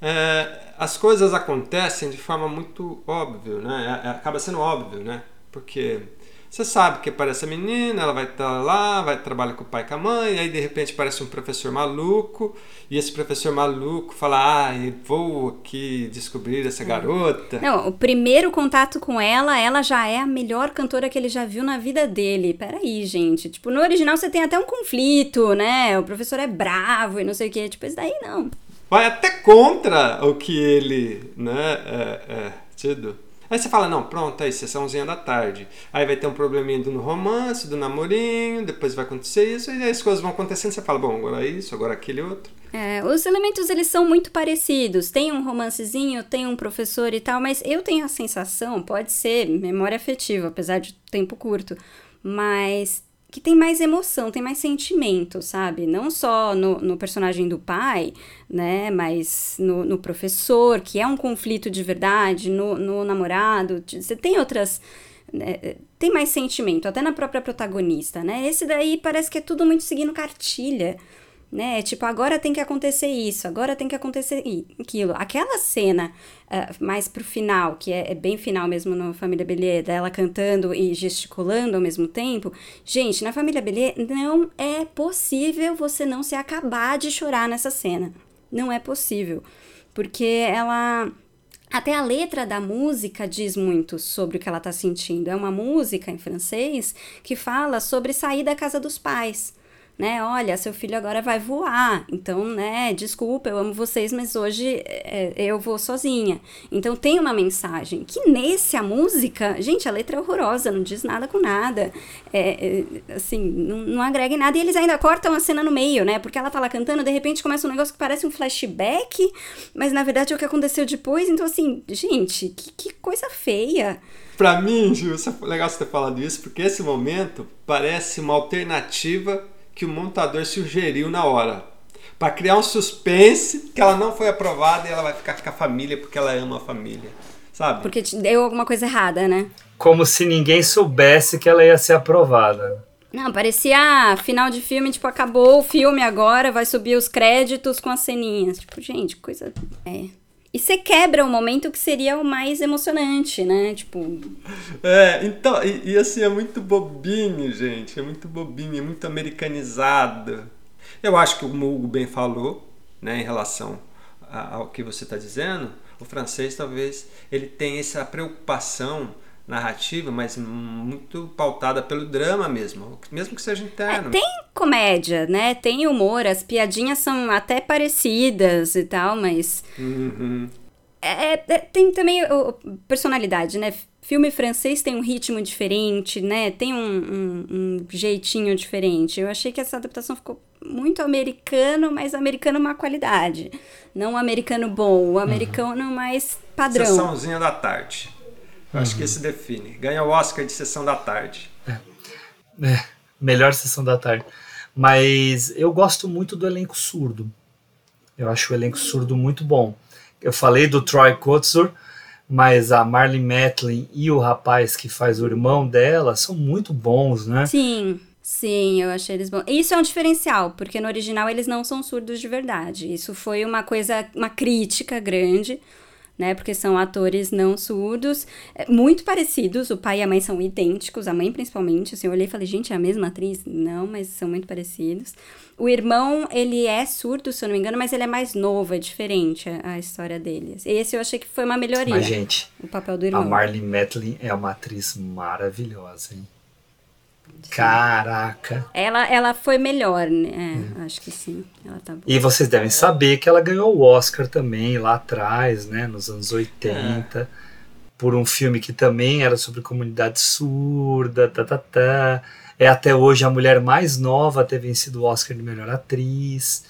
é, as coisas acontecem de forma muito óbvia, né? É- é- acaba sendo óbvio, né? Porque você sabe que aparece a menina, ela vai estar lá, vai trabalhar com o pai e com a mãe, aí de repente aparece um professor maluco, e esse professor maluco fala: Ah, vou aqui descobrir essa garota. Não, o primeiro contato com ela, ela já é a melhor cantora que ele já viu na vida dele. Peraí, gente. Tipo, no original você tem até um conflito, né? O professor é bravo e não sei o quê. Tipo, esse daí não. Vai até contra o que ele, né, é, é tido. Aí você fala, não, pronto, aí sessãozinha da tarde. Aí vai ter um probleminha do romance, do namorinho, depois vai acontecer isso, e aí as coisas vão acontecendo, você fala, bom, agora isso, agora aquele outro. É, os elementos eles são muito parecidos. Tem um romancezinho, tem um professor e tal, mas eu tenho a sensação, pode ser memória afetiva, apesar de tempo curto, mas que tem mais emoção, tem mais sentimento, sabe? Não só no, no personagem do pai, né? Mas no, no professor, que é um conflito de verdade, no, no namorado. Você tem outras. né, tem mais sentimento, até na própria protagonista, né? Esse daí parece que é tudo muito seguindo cartilha né? Tipo, agora tem que acontecer isso, agora tem que acontecer aquilo. Aquela cena ah, mais pro final, que é, é bem final mesmo no Família Bellier, dela cantando e gesticulando ao mesmo tempo. Gente, na Família Bellier não é possível você não se acabar de chorar nessa cena. Não é possível. Porque ela. Até a letra da música diz muito sobre o que ela está sentindo. É uma música em francês que fala sobre sair da casa dos pais. Né, olha, seu filho agora vai voar, então, né, desculpa, eu amo vocês, mas hoje é, eu vou sozinha. Então tem uma mensagem que nesse a música, gente, a letra é horrorosa, não diz nada com nada, é, é, assim, não, não agrega em nada, e eles ainda cortam a cena no meio, né, porque ela tá lá cantando, de repente começa um negócio que parece um flashback, mas na verdade é o que aconteceu depois, então assim, gente, que, que coisa feia. Pra mim, isso é legal você ter falado isso, porque esse momento parece uma alternativa que o montador sugeriu na hora. Pra criar um suspense que ela não foi aprovada e ela vai ficar com a família porque ela ama a família. Sabe? Porque te deu alguma coisa errada, né? Como se ninguém soubesse que ela ia ser aprovada. Não, parecia ah, final de filme, tipo, acabou o filme agora, vai subir os créditos com as ceninhas. Tipo, gente, coisa. É. E você quebra o momento que seria o mais emocionante, né? Tipo. É, então, e, e assim, é muito bobinho, gente. É muito bobinho, é muito americanizado. Eu acho que o Hugo bem falou, né, em relação ao que você está dizendo. O francês, talvez, ele tenha essa preocupação narrativa, mas muito pautada pelo drama mesmo, mesmo que seja interno. Tem comédia, né? Tem humor, as piadinhas são até parecidas e tal, mas. Uhum. É, é- tem também o, personalidade, né? Filme francês tem um ritmo diferente, né? Tem um, um- um jeitinho diferente. Eu achei que essa adaptação ficou muito americano, mas americano má qualidade. Não um americano bom, o americano mais padrão. Sessãozinha da tarde. Eu acho que esse define. Ganha o Oscar de sessão da tarde. É, melhor sessão da tarde. Mas eu gosto muito do elenco surdo. Eu acho o elenco surdo muito bom. Eu falei do Troy Kotsur, mas a Marlene Matlin e o rapaz que faz o irmão dela são muito bons, né? Sim, sim, eu achei eles bons. Isso é um diferencial, porque no original eles não são surdos de verdade. Isso foi uma coisa, uma crítica grande, né? Porque são atores não surdos, é, muito parecidos. O pai e a mãe são idênticos, a mãe principalmente. Assim, eu olhei e falei, gente, é a mesma atriz? Não, mas são muito parecidos. O irmão, ele é surdo, se eu não me engano, mas ele é mais novo, é diferente a, a história dele. Esse eu achei que foi uma melhoria. Mas, gente, o papel do a irmão. Marlene Matlin é uma atriz maravilhosa, hein? Caraca! Ela, ela foi melhor, né? É, acho que sim. Ela tá boa. E vocês devem saber que ela ganhou o Oscar também lá atrás, né, nos anos 80, por um filme que também era sobre comunidade surda, tá, tá, tá. É até hoje a mulher mais nova a ter vencido o Oscar de melhor atriz.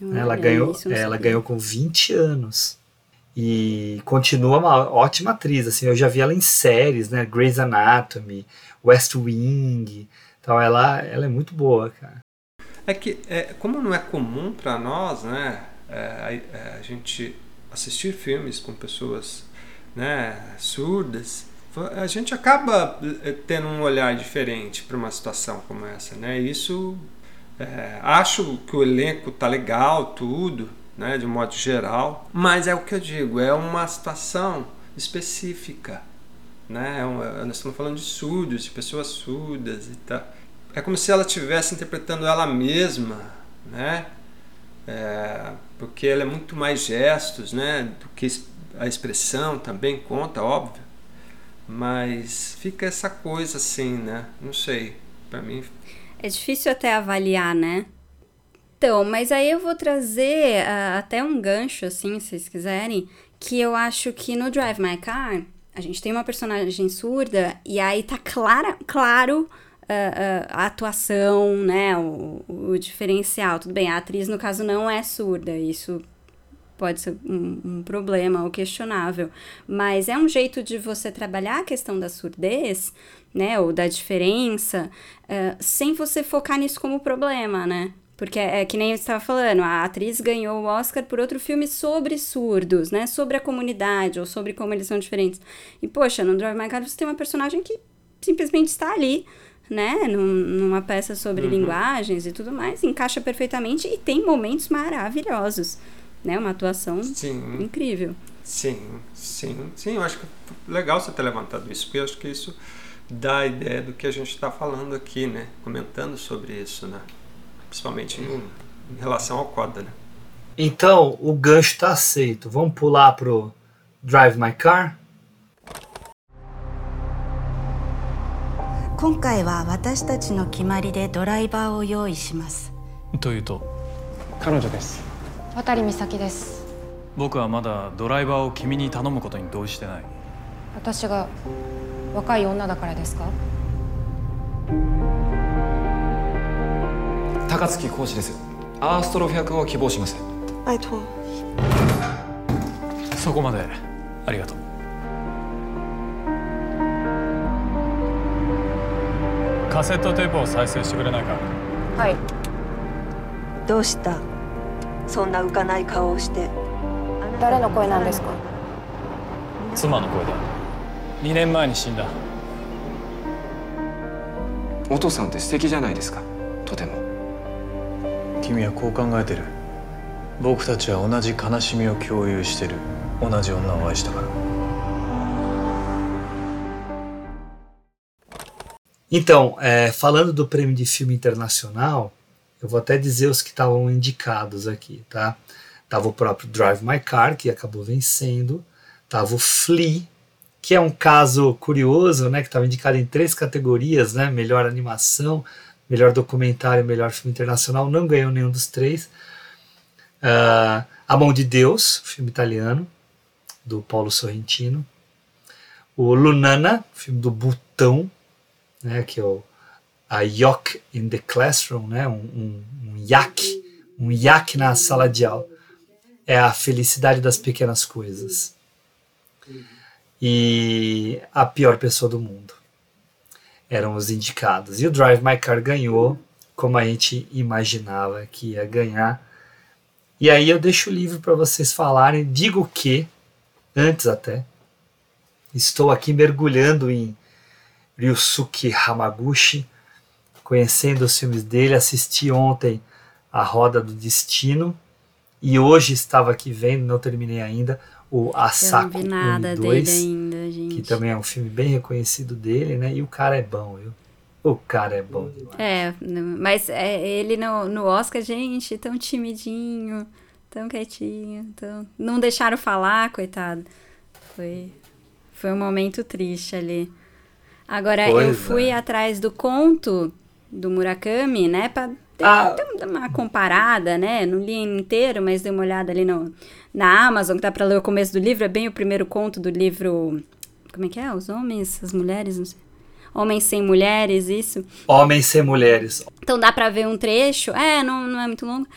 Olha, ela ganhou, não ela ganhou com 20 anos. E continua uma ótima atriz, assim, eu já vi ela em séries, né, Grey's Anatomy, West Wing. Então ela, ela é muito boa, cara. É que, é, como não é comum para nós, né, é, a, a, gente assistir filmes com pessoas né, surdas, a gente acaba é, tendo um olhar diferente para uma situação como essa, né? Isso é, acho que o elenco tá legal, tudo, né, de um modo geral, mas é o que eu digo, é uma situação específica, né? É nós estamos falando de surdos, de pessoas surdas e tal. É como se ela estivesse interpretando ela mesma, né? É, porque ela é muito mais gestos, né? Do que a expressão também conta, óbvio. Mas fica essa coisa assim, né? Não sei. Para mim é difícil até avaliar, né? Então, mas aí eu vou trazer uh, até um gancho, assim, se vocês quiserem, que eu acho que no Drive My Car, a gente tem uma personagem surda e aí tá clara, claro uh, uh, a atuação, né, o, o, diferencial. Tudo bem, a atriz, no caso, não é surda, isso pode ser um, um, problema ou questionável, mas é um jeito de você trabalhar a questão da surdez, né, ou da diferença, uh, sem você focar nisso como problema, né? Porque é que nem eu estava falando, a atriz ganhou o Oscar por outro filme sobre surdos, né? Sobre a comunidade, ou sobre como eles são diferentes. E, poxa, no Drive My Car você tem uma personagem que simplesmente está ali, né? Num, numa peça sobre uhum. linguagens e tudo mais, encaixa perfeitamente e tem momentos maravilhosos né? Uma atuação sim. incrível. Sim, sim, sim. Eu acho que é legal você ter levantado isso, porque eu acho que isso dá a ideia do que a gente está falando aqui, né? Comentando sobre isso, né? Principalmente em, em relação ao Coda, né? Então, o gancho está aceito. Vamos pular pro Drive My Car? 今回は私たちの決まりでドライバーを用意しますというと彼女です渡美咲です僕はまだドライバーを君に頼むことに同意してない私が若い女だからですか高槻講師です。アーストロフ役を希望します。拜托そこまでありがとう。カセットテープを再生してくれないか？はい。どうした？そんな浮かない顔をして。誰の声なんですか？妻の声だ。2年前に死んだ。お父さんって素敵じゃないですか。とても君はこう考えてる僕たちは同じ悲しみを共有してる同じ女を愛したから Então, é, falando do prêmio de filme internacional, Eu vou até dizer os que estavam indicados aqui, tá? Tava o próprio Drive My Car, que acabou vencendo. Tava o Flea, que é um caso curioso, né? Que estava indicado em três categorias, né? Melhor animação, melhor documentário, melhor filme internacional. Não ganhou nenhum dos três. Uh, A Mão de Deus, filme italiano, do Paulo Sorrentino. O Lunana, filme do Butão, né? Que é o a Yok in the Classroom, né? um, um, um yak, um yak na sala de aula. É a felicidade das pequenas coisas. E a pior pessoa do mundo. Eram os indicados. E o Drive My Car ganhou, como a gente imaginava que ia ganhar. E aí eu deixo o livro para vocês falarem. Digo que, antes até, estou aqui mergulhando em Ryusuke Hamaguchi, conhecendo os filmes dele, assisti ontem A Roda do Destino e hoje estava aqui vendo, não terminei ainda, o Asako 1 e 2, ainda, que também é um filme bem reconhecido dele, né? E o cara é bom, viu? O cara é bom demais. É, mas é, ele no, no Oscar, gente, tão timidinho, tão quietinho, tão... não deixaram falar, coitado. Foi, foi um momento triste ali. Agora, pois eu fui é. atrás do conto do Murakami, né? Pra ah. ter uma comparada, né? Não li inteiro, mas dei uma olhada ali no, na Amazon, que dá pra ler o começo do livro. É bem o primeiro conto do livro. Como é que é? Os homens, as mulheres, não sei. Homens sem mulheres, isso? Homens sem mulheres. Então dá pra ver um trecho. É, não, não é muito longo.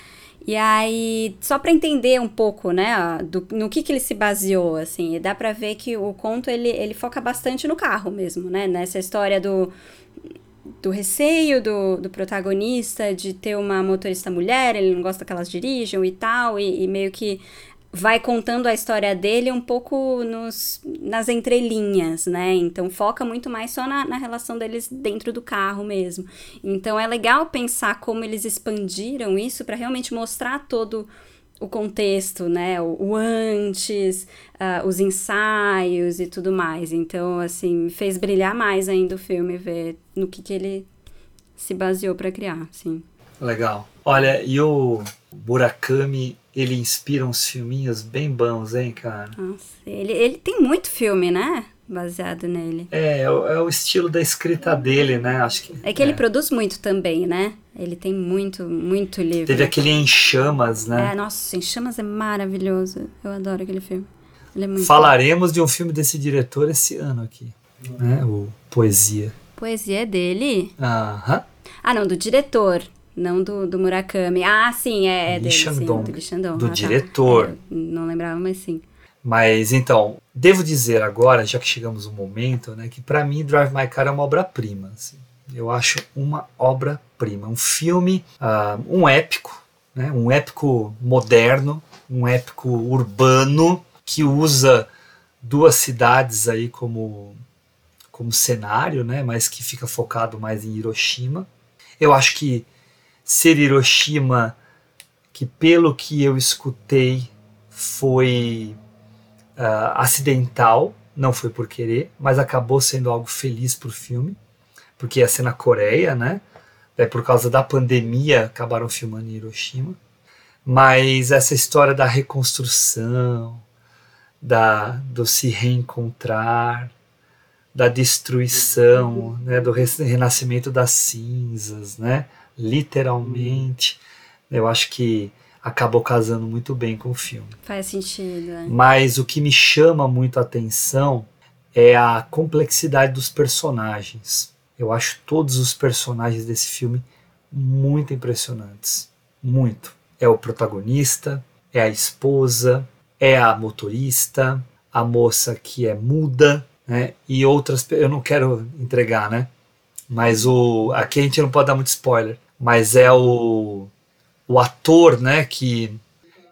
E aí, só para entender um pouco, né, do, no que, que ele se baseou, assim, dá para ver que o conto, ele, ele foca bastante no carro mesmo, né, nessa história do, do receio do, do protagonista de ter uma motorista mulher, ele não gosta que elas dirijam e tal, e, e meio que vai contando a história dele um pouco nos, nas entrelinhas, né? Então foca muito mais só na, na, relação deles dentro do carro mesmo. Então é legal pensar como eles expandiram isso para realmente mostrar todo o contexto, né? O, o antes, uh, os ensaios e tudo mais. Então, assim, fez brilhar mais ainda o filme, ver no que, que ele se baseou para criar, sim. Legal. Olha, e o Murakami, ele inspira uns filminhos bem bons, hein, cara? Nossa, ele, ele tem muito filme, né? Baseado nele. É, é o, é o estilo da escrita dele, né? Acho que. É que é. ele produz muito também, né? Ele tem muito, muito livro. Teve aquele Em Chamas, né? É, nossa, Em Chamas é maravilhoso. Eu adoro aquele filme. Ele é Falaremos bom. de um filme desse diretor esse ano aqui, né? O Poesia. Poesia é dele? Aham. Ah, não, do diretor. Não do, do Murakami. Ah, sim, é, é dele, sim, do Shandong. Do ah, diretor. Tá. É, não lembrava, mas sim. Mas então, devo dizer agora, já que chegamos no momento, né, que para mim Drive My Car é uma obra-prima. Assim. Eu acho uma obra-prima. Um filme, uh, um épico, né, um épico moderno, um épico urbano que usa duas cidades aí como, como cenário, né, mas que fica focado mais em Hiroshima. Eu acho que ser Hiroshima, que pelo que eu escutei foi uh, acidental, não foi por querer, mas acabou sendo algo feliz para o filme, porque ia ser na Coreia, né? Daí por causa da pandemia acabaram filmando em Hiroshima. Mas essa história da reconstrução, da, do se reencontrar, da destruição, né, do renascimento das cinzas, né? Literalmente. Eu acho que acabou casando muito bem com o filme. Faz sentido. É. Mas o que me chama muito a atenção é a complexidade dos personagens. Eu acho todos os personagens desse filme muito impressionantes. Muito. É o protagonista, é a esposa, é a motorista, a moça que é muda, né? E outras. Eu não quero entregar, né? Mas o aqui a gente não pode dar muito spoiler mas é o, o ator, né, que,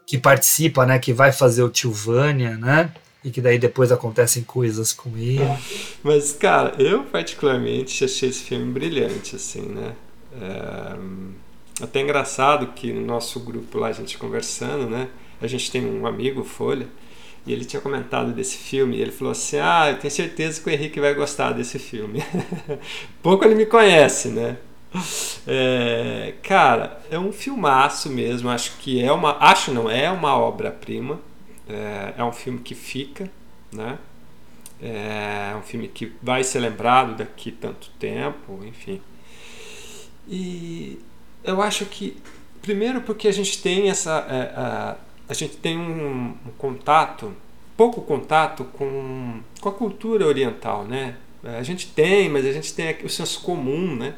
que participa, né, que vai fazer o Tilvânia, né, e que daí depois acontecem coisas com ele. Mas, cara, eu particularmente achei esse filme brilhante, assim, né, é, até engraçado que no nosso grupo lá, a gente conversando, né, a gente tem um amigo, Folha, e ele tinha comentado desse filme, e ele falou assim: Ah, eu tenho certeza que o Henrique vai gostar desse filme. Pouco ele me conhece, né? É, cara, é um filmaço mesmo. Acho que é uma. Acho não, é uma obra-prima. É, é, um filme que fica, né? É um filme que vai ser lembrado daqui tanto tempo, enfim. E eu acho que, primeiro, porque a gente tem essa. É, a, a gente tem um, um contato, pouco contato com, com a cultura oriental, né? A gente tem, mas a gente tem o senso comum, né?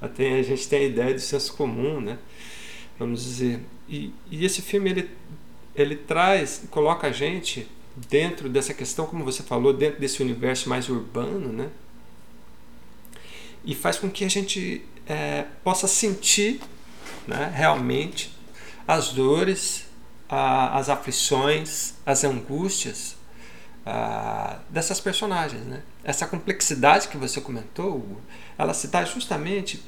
Até a gente tem a ideia do senso comum, né? Vamos dizer. E, e esse filme ele, ele traz, coloca a gente dentro dessa questão, como você falou, dentro desse universo mais urbano, né? E faz com que a gente é, possa sentir né, realmente as dores, a, as aflições, as angústias a, dessas personagens. Né? Essa complexidade que você comentou, ela se dá justamente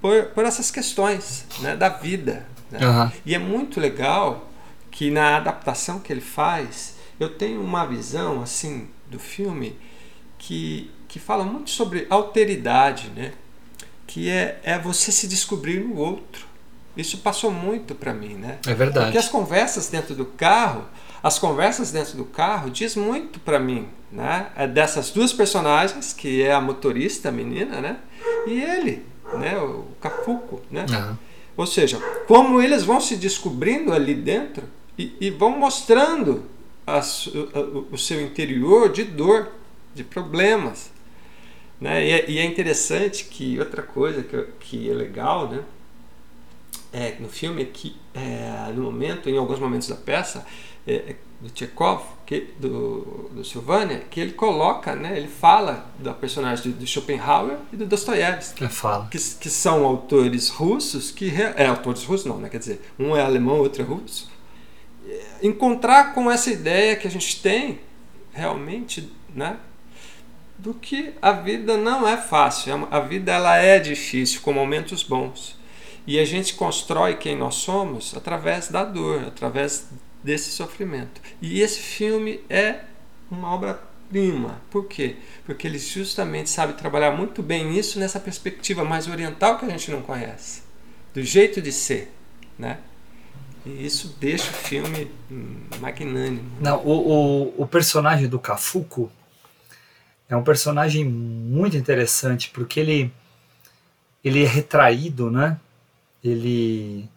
por, por essas questões né, da vida. Né? Uhum. E é muito legal que na adaptação que ele faz, eu tenho uma visão assim do filme que, que fala muito sobre alteridade, né? que é, é você se descobrir no outro. Isso passou muito para mim, né? É verdade. Porque as conversas dentro do carro, as conversas dentro do carro diz muito para mim, né? É dessas duas personagens, que é a motorista, a menina, né? E ele, né, o Cafuco, né? Uhum. Ou seja, como eles vão se descobrindo ali dentro e, e vão mostrando a, o seu interior de dor, de problemas. Né? E, é, e é interessante que outra coisa que, que é legal né? é, no filme é que é, no momento, em alguns momentos da peça, é, do Chekhov, que, do, do Silvânia, que ele coloca, né, ele fala da personagem do, do Schopenhauer e do Dostoiévski. É, fala. Que, que são autores russos, que é, autores russos não, né, quer dizer, um é alemão, outro é russo. Encontrar com essa ideia que a gente tem, realmente, né, do que a vida não é fácil, é a vida ela é difícil, com momentos bons. E a gente constrói quem nós somos através da dor, através desse sofrimento. E esse filme é uma obra-prima. Por quê? Porque ele justamente sabe trabalhar muito bem isso nessa perspectiva mais oriental que a gente não conhece, do jeito de ser, né? E isso deixa o filme magnânimo. Não, o, o, o personagem do Cafuco é um personagem muito interessante porque ele ele é retraído, né? Ele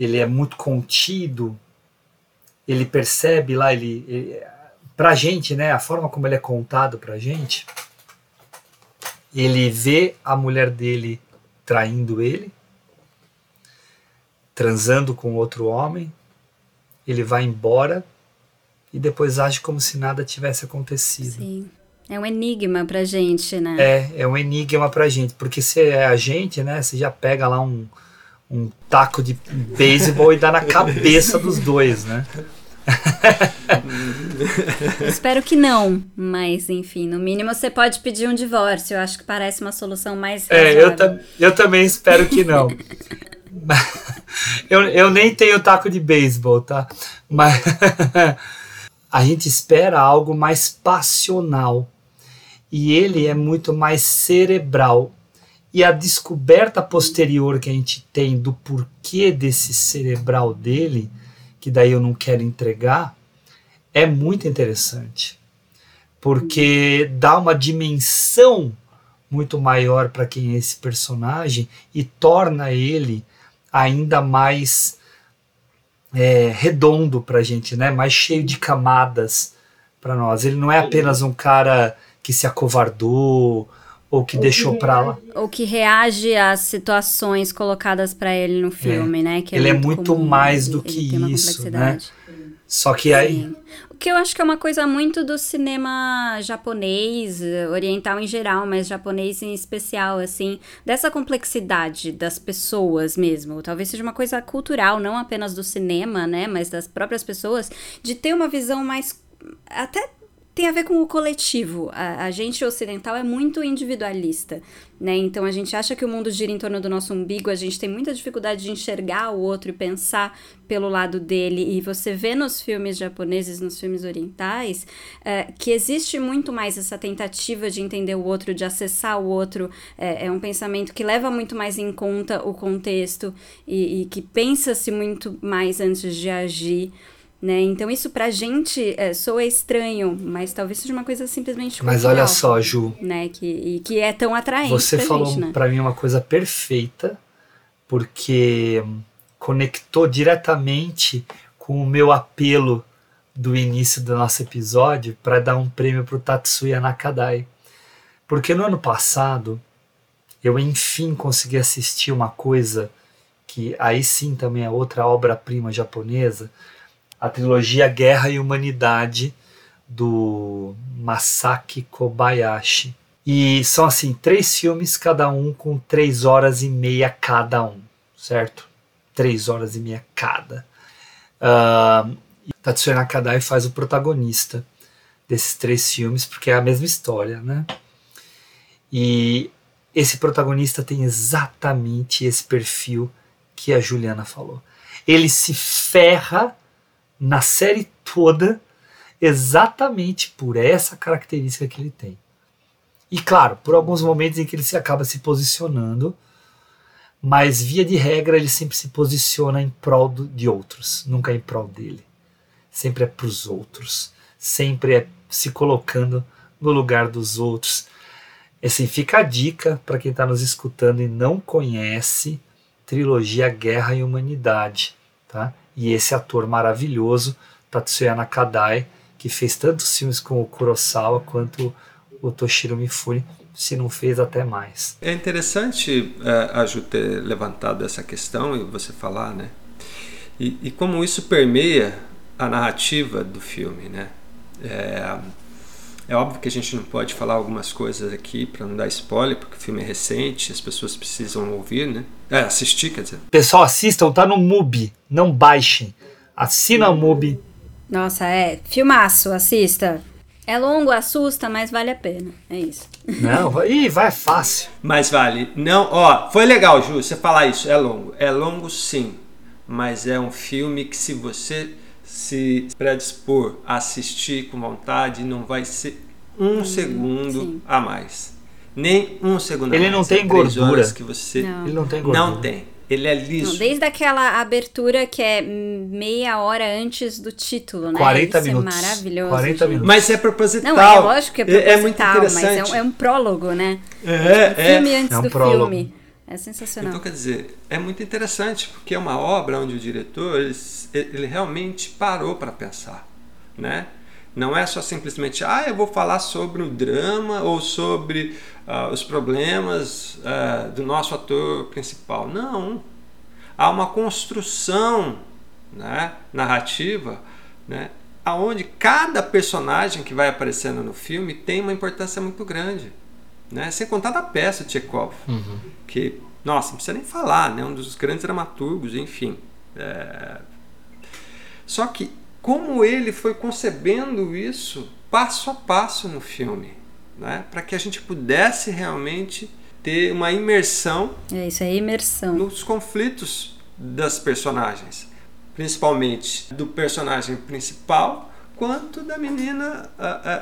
ele é muito contido. Ele percebe lá, ele, ele pra gente, né, a forma como ele é contado pra gente, ele vê a mulher dele traindo ele, transando com outro homem, ele vai embora e depois age como se nada tivesse acontecido. Sim. É um enigma pra gente, né? É, é um enigma pra gente, porque se é a gente, né, você já pega lá um, um taco de beisebol e dá na cabeça dos dois, né? Espero que não, mas enfim, no mínimo você pode pedir um divórcio. Eu acho que parece uma solução mais É, eu, ta- eu também espero que não. eu, eu nem tenho taco de beisebol, tá? Mas a gente espera algo mais passional. E ele é muito mais cerebral. E a descoberta posterior que a gente tem do porquê desse cerebral dele, que daí eu não quero entregar, é muito interessante. Porque dá uma dimensão muito maior para quem é esse personagem e torna ele ainda mais é, redondo para a gente, né? mais cheio de camadas para nós. Ele não é apenas um cara que se acovardou ou que deixou para lá. Ou que reage às situações colocadas pra ele no filme, né? Que ele é muito comum, mais ele- do ele que uma isso, né? Só que aí Sim. O que eu acho que é uma coisa muito do cinema japonês, oriental em geral, mas japonês em especial, assim, dessa complexidade das pessoas mesmo. Talvez seja uma coisa cultural, não apenas do cinema, né, mas das próprias pessoas, de ter uma visão mais. até tem a ver com o coletivo. A, a gente ocidental é muito individualista, né? Então a gente acha que o mundo gira em torno do nosso umbigo, a gente tem muita dificuldade de enxergar o outro e pensar pelo lado dele. E você vê nos filmes japoneses, nos filmes orientais, eh, que existe muito mais essa tentativa de entender o outro, de acessar o outro. É, é um pensamento que leva muito mais em conta o contexto e, e que pensa-se muito mais antes de agir. Né? Então isso pra gente é, soa estranho, mas talvez seja uma coisa simplesmente Mas cultural, olha só, Ju. né? Que, e que é tão atraente Você pra falou gente, né? para mim uma coisa perfeita, porque conectou diretamente com o meu apelo do início do nosso episódio para dar um prêmio para o Tatsuya Nakadai. Porque no ano passado eu enfim consegui assistir uma coisa que aí sim também é outra obra-prima japonesa, a trilogia Guerra e Humanidade do Masaki Kobayashi. E são assim, três filmes, cada um com três horas e meia cada um, certo? Três horas e meia cada. Uh, Tatsuya Nakadai faz o protagonista desses três filmes, porque é a mesma história, né? E esse protagonista tem exatamente esse perfil que a Juliana falou. Ele se ferra na série toda exatamente por essa característica que ele tem. E claro, por alguns momentos em que ele se acaba se posicionando, mas via de regra ele sempre se posiciona em prol do, de outros, nunca em prol dele. Sempre é para os outros, sempre é se colocando no lugar dos outros. Assim, fica a dica para quem está nos escutando e não conhece trilogia Guerra e Humanidade, tá? E esse ator maravilhoso, Tatsuya Nakadai, que fez tantos filmes com o Kurosawa quanto o Toshiro Mifune, se não fez até mais. É interessante uh, a Ju ter levantado essa questão e você falar, né? E, e como isso permeia a narrativa do filme, né? É, é óbvio que a gente não pode falar algumas coisas aqui para não dar spoiler, porque o filme é recente, as pessoas precisam ouvir, né? É, assistir, quer dizer. Pessoal, assistam, tá no MUBI, não baixem. Assina o MUBI. Nossa, é. Filmaço, assista. É longo, assusta, mas vale a pena. É isso. Não, vai- ih, vai fácil. Mas vale. Não, ó, foi legal, Ju, você falar isso. É longo. É longo sim. Mas é um filme que se você se predispor a assistir com vontade, não vai ser um segundo a mais. Nem um segundo Ele a mais. não tem é três gordura. horas que você Não. Ele não tem gordura. não tem. Ele é liso. Não, desde aquela abertura que é meia hora antes do título, né? 40 Isso minutos. É maravilhoso. 40 gente. minutos. Mas é proposital. Não, é lógico que é É- proposital, é muito mas é interessante. um, é um prólogo, né? É, tipo um é. filme antes É um do prólogo. filme. É sensacional. Então, quer dizer, é muito interessante, porque é uma obra onde o diretor ele, ele realmente parou para pensar, né? Não é só simplesmente, ah, eu vou falar sobre o drama ou sobre ah, os problemas ah, do nosso ator principal. Não. Há uma construção né, narrativa né, aonde cada personagem que vai aparecendo no filme tem uma importância muito grande. Né? Sem contar da peça de Chekhov, que, nossa, não precisa nem falar, né? um dos grandes dramaturgos, enfim. É, Só que como ele foi concebendo isso passo a passo no filme, né? para que a gente pudesse realmente ter uma imersão É isso, é imersão. nos conflitos das personagens, principalmente do personagem principal quanto da menina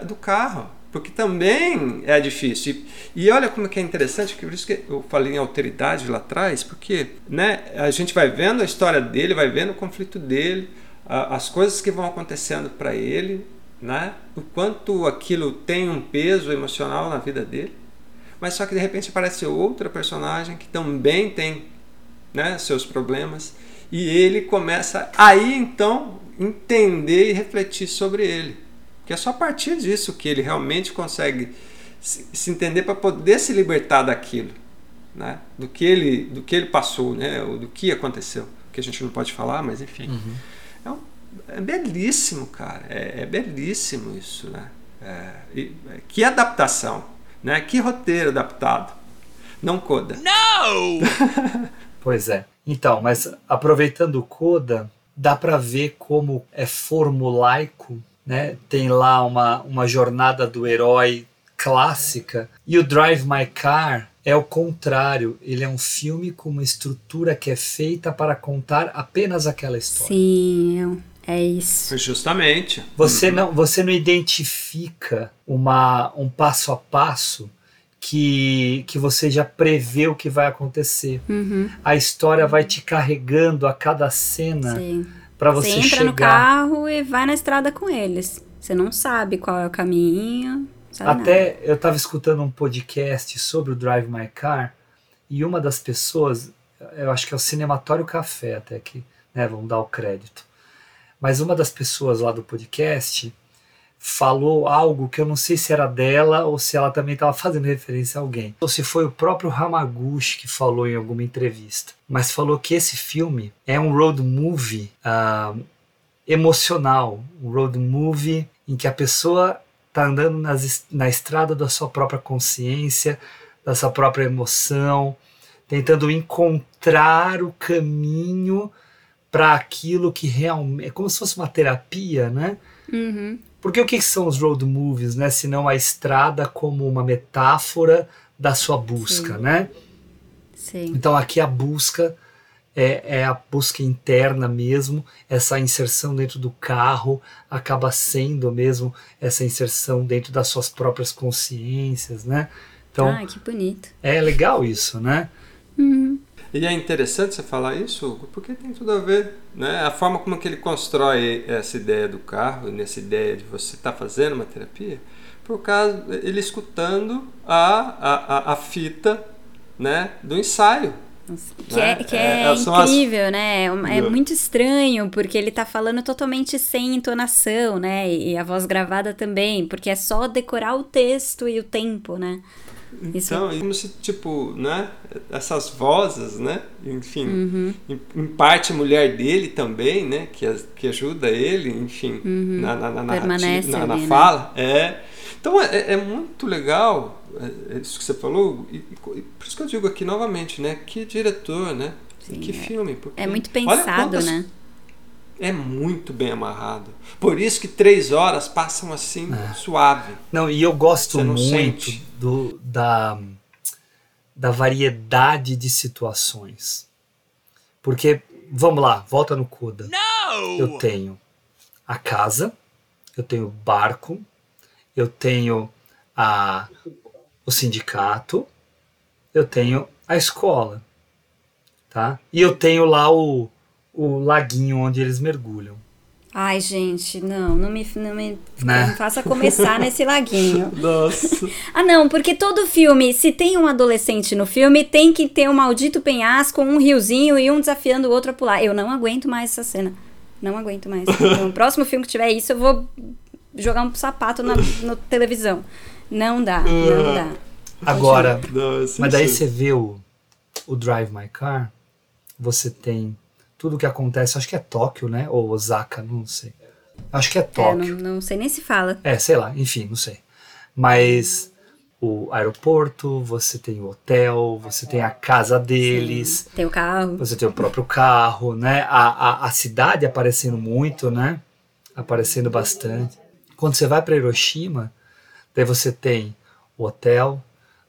do carro, porque também é difícil. E, e olha como que é interessante, que por isso que eu falei em alteridade lá atrás, porque né, a gente vai vendo a história dele, vai vendo o conflito dele, a- as coisas que vão acontecendo para ele, né, o quanto aquilo tem um peso emocional na vida dele. Mas só que de repente aparece outra personagem que também tem né, seus problemas e ele começa aí então entender e refletir sobre ele. Que é só a partir disso que ele realmente consegue se, se entender para poder se libertar daquilo, né? Do que ele do que ele passou, né? Ou do que aconteceu, que a gente não pode falar, mas enfim. É, um- é belíssimo, cara. É, é belíssimo isso, né? É, e- é, que adaptação, né? Que roteiro adaptado. Não coda. Pois é. Então, mas aproveitando o Coda, dá pra ver como é formulaico, né? Tem lá uma, uma jornada do herói clássica e o Drive My Car é o contrário. Ele é um filme com uma estrutura que é feita para contar apenas aquela história. Sim, é, isso. Justamente. Você não, você não identifica uma, um passo a passo que, que você já prevê o que vai acontecer. Uhum. A história vai te carregando a cada cena Sim. Para você, Você entra chegar. no carro e vai na estrada com eles. Você não sabe qual é o caminho. Sabe nada. Até eu estava escutando um podcast sobre o Drive My Car e uma das pessoas, eu acho que é o Cinematório Café até que, né, vamos dar o crédito. Mas uma das pessoas lá do podcast falou algo que eu não sei se era dela ou se ela também estava fazendo referência a alguém. Ou se foi o próprio Hamaguchi que falou em alguma entrevista. Mas falou que esse filme é um road movie ah, emocional. Um road movie em que a pessoa está andando nas na estrada da sua própria consciência, da sua própria emoção, tentando encontrar o caminho para aquilo que realmente. É como se fosse uma terapia, né? Uhum. Porque o que são os road movies, né? Se não a estrada como uma metáfora da sua busca, Sim. né? Sim. Então aqui a busca é, é a busca interna mesmo, essa inserção dentro do carro acaba sendo mesmo essa inserção dentro das suas próprias consciências, né? Então Ai, que bonito. é legal isso, né? Uhum. E é interessante você falar isso, Hugo, porque tem tudo a ver, né? A forma como que ele constrói essa ideia do carro, nessa ideia de você estar fazendo uma terapia, por causa ele escutando a, a, a, a fita, né, do ensaio Que é, que é, É, as- incrível, né? É uma- É É. muito estranho, porque ele tá falando totalmente sem entonação, né? E a voz gravada também, porque é só decorar o texto e o tempo, né? Isso Então, como se, tipo, né? Essas vozes, né? Enfim, Uhum. em, em parte a mulher dele também, né? Que, que ajuda ele, enfim, Uhum. na, na, na, narrativa- na, na ali, né? fala. É. Então é, é muito legal é, é isso que você falou, e, e por isso que eu digo aqui novamente, né? Que diretor, né? e que filme. porque é muito olha pensado, quantas- né? É muito bem amarrado. Por isso que três horas passam assim, suave. Não, e eu gosto não muito sente. do, da, da variedade de situações. Porque, vamos lá, volta no Coda. Eu tenho a casa, eu tenho o barco, eu tenho a, o sindicato, eu tenho a escola, tá? E eu tenho lá o, o laguinho onde eles mergulham. Ai, gente, não, não me, não me, Né? não me faça começar nesse laguinho. Nossa. Ah, não, porque todo filme, se tem um adolescente no filme, tem que ter um maldito penhasco, um riozinho e um desafiando o outro a pular. Eu não aguento mais essa cena. Não aguento mais. No próximo filme que tiver isso, eu vou jogar um sapato na no televisão. Não dá, não dá. Agora, Nossa, mas daí você vê o, o Drive My Car, você tem tudo que acontece, acho que é Tóquio, né? Ou Osaka, não sei. Acho que é É, Tóquio. não, não sei nem se fala. É, sei lá, enfim, não sei. Mas o aeroporto, você tem o hotel, você tem a casa deles, Tem o carro. você tem o próprio carro, né? A, a, a cidade aparecendo muito, né? Aparecendo bastante. Quando você vai para Hiroshima, daí você tem o hotel,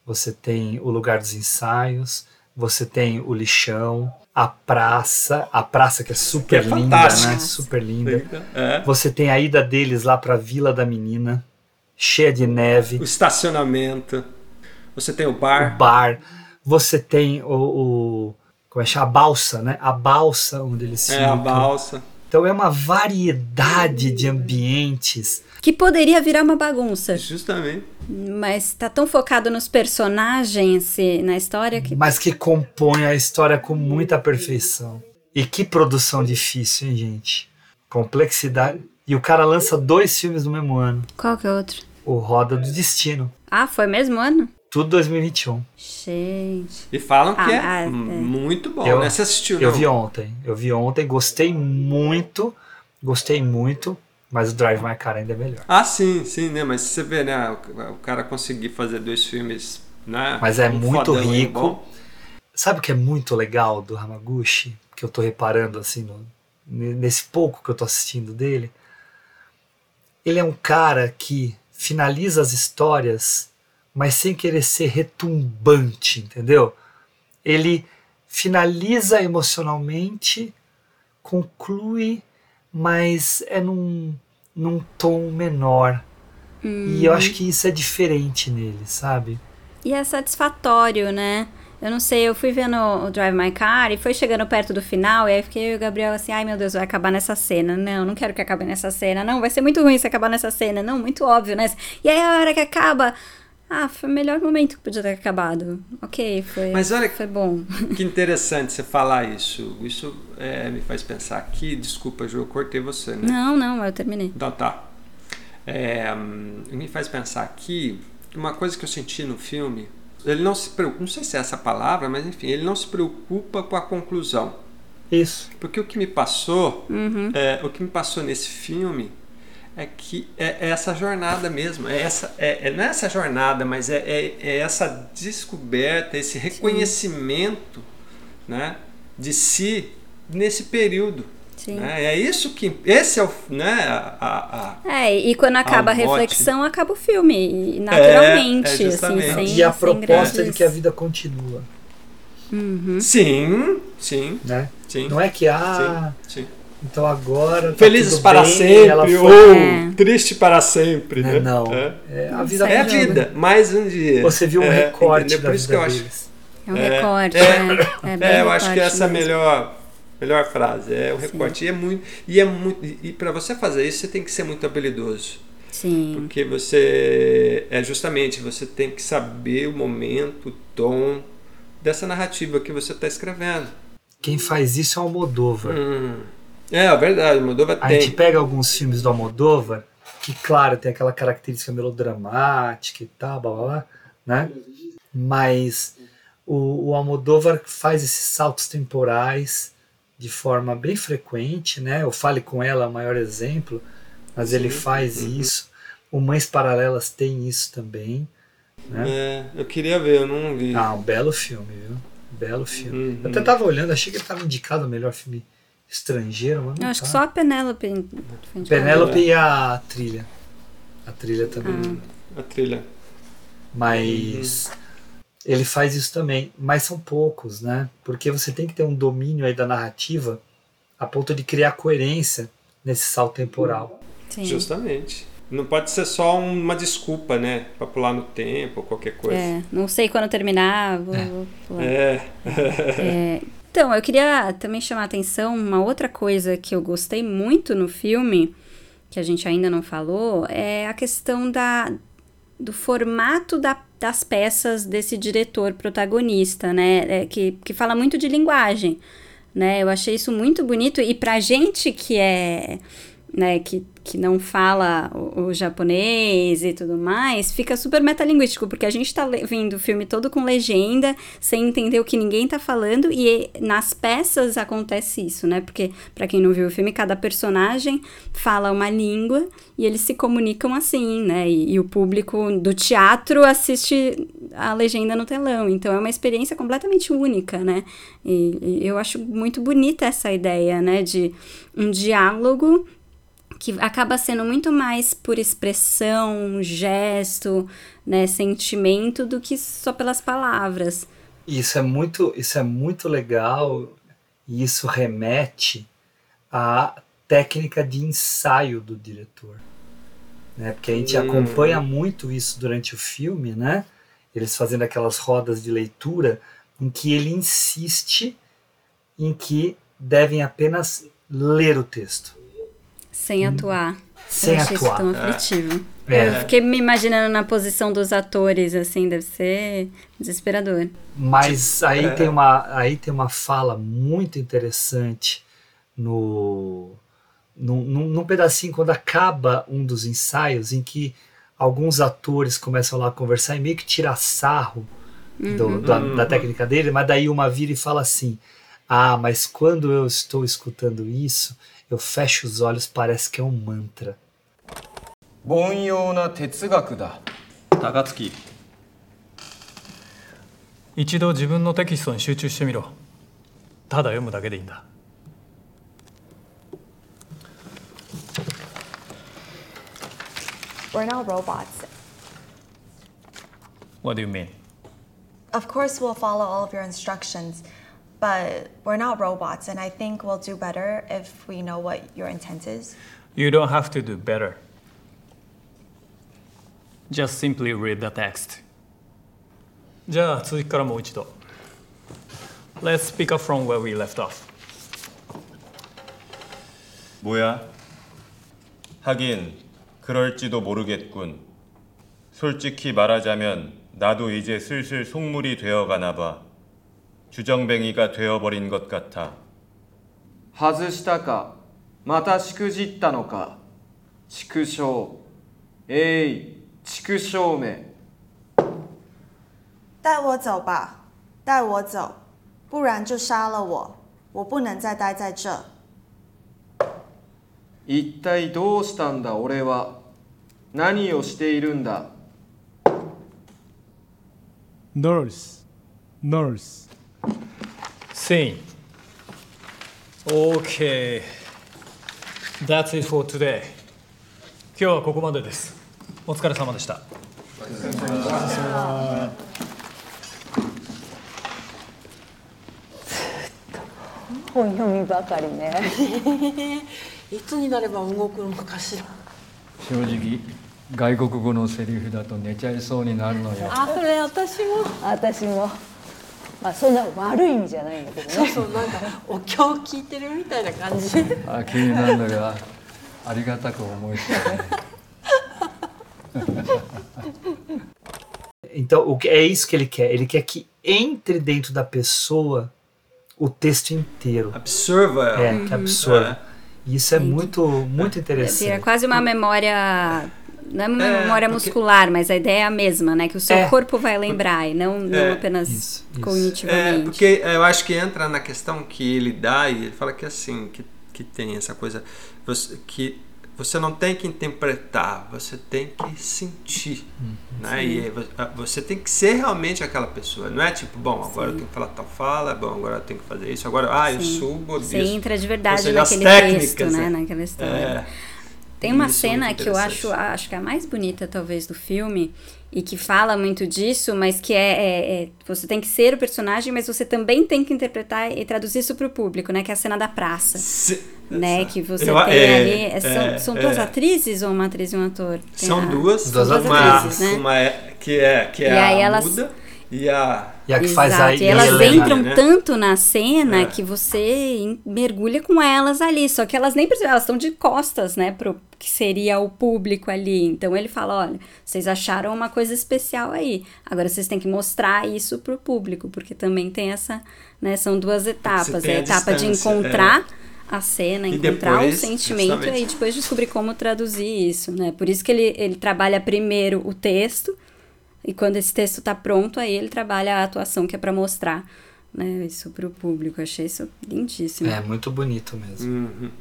você tem o lugar dos ensaios, você tem o lixão, a praça, a praça que é super Que é linda, né? Super linda. É. Você tem a ida deles lá para a Vila da Menina, cheia de neve. O estacionamento. Você tem o bar. o bar, você tem o, o como é que chama? a balsa, né? A balsa onde eles É, a ficam. balsa. Então é uma variedade de ambientes. Que poderia virar uma bagunça. Justamente. Mas tá tão focado nos personagens e na história que. Mas que compõe a história com muita perfeição. E que produção difícil, hein, gente? Complexidade. E o cara lança dois filmes no mesmo ano. Qual que é outro? O Roda do Destino. Ah, foi mesmo ano? Tudo 2021. Gente. E falam que Ah, é, ah, é. muito bom, eu, né? Você assistiu, Eu não? vi ontem. Eu vi ontem, gostei muito. Gostei muito. Mas o Drive My Car ainda é melhor. Ah, sim, sim, né? Mas você vê, né? O, o cara conseguir fazer dois filmes, né? Mas é um muito fodão um rico. Sabe o que é muito legal do Hamaguchi? Que eu tô reparando assim no- nesse pouco que eu tô assistindo dele. Ele é um cara que finaliza as histórias, mas sem querer ser retumbante, entendeu? Ele finaliza emocionalmente, conclui, mas é num, num tom menor. E eu acho que isso é diferente nele, sabe? E é satisfatório, né? Eu não sei, eu fui vendo o Drive My Car e foi chegando perto do final, e aí fiquei e o Gabriel assim, ai meu Deus, vai acabar nessa cena. Não, não quero que acabe nessa cena. Não, vai ser muito ruim se acabar nessa cena. Não, muito óbvio, né? E aí a hora que acaba. Ah, foi o melhor momento que podia ter acabado. Ok, foi, Mas olha- foi bom. Que interessante você falar isso. Isso é, me faz pensar aqui. Desculpa, Ju, eu cortei você, né? Não, não, eu terminei. Então tá. É, hum, me faz pensar aqui que uma coisa que eu senti no filme, ele não se preocupa, não sei se é essa palavra, mas enfim, ele não se preocupa com a conclusão. Isso. Porque o que me passou, Uhum. é, o que me passou nesse filme é que é, é essa jornada mesmo, é essa, é, é- não é essa jornada, mas é, é, é essa descoberta, esse reconhecimento, né, de si nesse período. Sim. né? É isso que, esse é o, né, a, a- a- É, e quando acaba a mote. reflexão, acaba o filme. E naturalmente, É, é assim, sem, e a sem proposta de grandes- que a vida continua, Uhum. sim, sim, né? sim. Não é que ah, sim, sim. Então agora tá Felizes para bem, sempre foi- ou É. triste para sempre, né? É, não. É, É, a vida É a o vida, mais um dia. Você viu um É, recorte entendeu? da Por isso vida que eu acho. deles. É um É, recorte, é, é. É, bem É, eu acho que essa é a melhor, melhor frase. É o recorte. E é muito. E, é muito, e para você fazer isso, você tem que ser muito habilidoso. Sim. Porque você. É justamente, você tem que saber o momento, o tom, dessa narrativa que você está escrevendo. Quem faz isso é o Almodóvar. Hum. É, é verdade, o Almodóvar A tem. gente pega alguns filmes do Almodóvar, que claro, tem aquela característica melodramática e tal, blá blá blá, né? Mas o, o Almodóvar faz esses saltos temporais de forma bem frequente, né? O Fale Com Ela é o maior exemplo, mas ele faz isso. O Mães Paralelas tem isso também, né? É, eu queria ver, eu não vi. Ah, um belo filme, viu? Belo filme. Uhum. Eu até tava olhando, achei que ele estava indicado o melhor filme estrangeiro, mas não Eu acho que tá. só a Penélope. Penélope e a trilha. A trilha também. A trilha. Mas ele faz isso também. Mas são poucos, né? Porque você tem que ter um domínio aí da narrativa a ponto de criar coerência nesse salto temporal. Sim. Justamente. Não pode ser só uma desculpa, né? Pra pular no tempo ou qualquer coisa. É, não sei quando terminar, vou, vou pular. É. É, Então, eu queria também chamar a atenção uma outra coisa que eu gostei muito no filme, que a gente ainda não falou, é a questão da, do formato da- das peças desse diretor protagonista, né? É, que, que fala muito de linguagem, né? Eu achei isso muito bonito e pra gente que é né, que, que não fala o, o japonês e tudo mais, fica super metalinguístico, porque a gente tá vendo o filme todo com legenda, sem entender o que ninguém tá falando, e nas peças acontece isso, né? Porque, pra quem não viu o filme, cada personagem fala uma língua e eles se comunicam assim, né? E, e o público do teatro assiste a legenda no telão. Então é uma experiência completamente única, né? E, e eu acho muito bonita essa ideia, né? De um diálogo que acaba sendo muito mais por expressão, gesto, né, sentimento do que só pelas palavras. Isso é muito, isso é muito legal e isso remete à técnica de ensaio do diretor. Né? Porque a gente Hum. acompanha muito isso durante o filme, né? Eles fazendo aquelas rodas de leitura em que ele insiste em que devem apenas ler o texto. Sem atuar. Sem eu achei atuar. isso tão É. aflitivo. É. Eu fiquei me imaginando na posição dos atores, assim, deve ser desesperador. Mas aí É. tem uma aí tem uma fala muito interessante no num, num, num pedacinho quando acaba um dos ensaios em que alguns atores começam lá a conversar e meio que tirar sarro do- Uhum. da, da técnica dele, mas daí uma vira e fala assim: Ah, mas quando eu estou escutando isso, eu fecho os olhos, parece que é um mantra. 凡庸な哲学だ高槻一度自分のテキストに集中してみろただ読むだけでいいんだ We're not robots. What do you mean? Of course, we'll follow all of your instructions, but we're not robots, and I think we'll do better if we know what your intent is. You don't have to do better. Just simply read the text. じゃあ続きからもう一度 Let's pick up from where we left off 뭐야? 하긴 그럴지도 모르겠군. 솔직히 말하자면 나도 이제 슬슬 속물이 되어가나 봐. 주정뱅이가 되어버린 것 같아. 外したかまたしくじったのか畜生えい畜生め带我走吧，带我走，不然就杀了我，我不能再待在这。一体どうしたんだ俺は何をしているんだ Nurse Nurse Scene Okay. That's it for today. 今日はここまでです。お疲れ様でした。本読みばかりね。いつになれば動くのかしら正直外国語のセリフだと寝ちゃいそうになるのよ。あそれ私も。私もまあそんな悪い意味じゃないんだけどねそうそうなんかお経聞いてるみたいな感じあ気になるのがありがたく思いつかね Então, o que é isso que ele quer? Ele quer que entre dentro da pessoa o texto inteiro. Absorva ela. É, que absorva. E isso é muito, muito É interessante. quase uma memória. não é uma É, memória porque- muscular, mas a ideia é a mesma, né? Que o seu É. corpo vai lembrar e não, não É. apenas É, cognitivamente. porque eu acho que entra na questão que ele dá e ele fala que assim, que, que tem essa coisa você, que você não tem que interpretar, você tem que sentir, né? Sim. E você tem que ser realmente aquela pessoa, não é tipo, bom, agora eu tenho que falar tal fala, bom, agora eu tenho que fazer isso, agora, ah, eu Sim. subo Você disso. entra de verdade seja, naquele técnicas, texto, né? Naquela história. É. Tem uma Isso é cena que eu acho, acho que é a mais bonita, talvez, do filme, e que fala muito disso, mas que é, é- é- Você tem que ser o personagem, mas você também tem que interpretar e traduzir isso para o público, né? Que é a cena da praça. né? Que você Eu- tem é, ali. é, são, é, são duas é. atrizes ou uma atriz e um ator? Tem São a- duas, são duas uma, atrizes, né? uma é, que é, que é E aí a elas- muda e a... E a que Exato, faz a e elas Helena, entram né? tanto na cena É. que você mergulha com elas ali. Só que elas nem precisam, elas estão de costas, né? Pro que seria o público ali. Então ele fala: olha, vocês acharam uma coisa especial aí. Agora vocês têm que mostrar isso pro público, porque também tem essa, né? São duas etapas. É a a etapa de distância, encontrar a cena, E encontrar depois, o sentimento justamente. e aí depois descobrir como traduzir isso, né? Por isso que ele, ele trabalha primeiro o texto. E quando esse texto tá pronto, aí ele trabalha a atuação que é para mostrar né, isso pro público. Eu achei isso lindíssimo. É muito bonito mesmo. Uhum.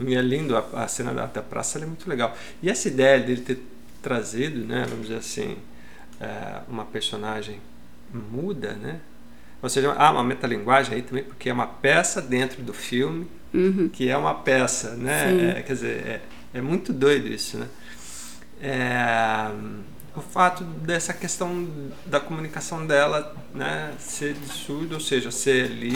E é lindo, a, a cena da, da praça ela é muito legal. E essa ideia dele ter trazido, né, vamos dizer assim, é, uma personagem muda, né? Ou seja, há uma metalinguagem aí também, porque é uma peça dentro do filme, Uhum. que é uma peça, né? É, quer dizer, é, é muito doido isso, né? É, o fato dessa questão da comunicação dela, né, ser de surdo, ou seja, ser ali.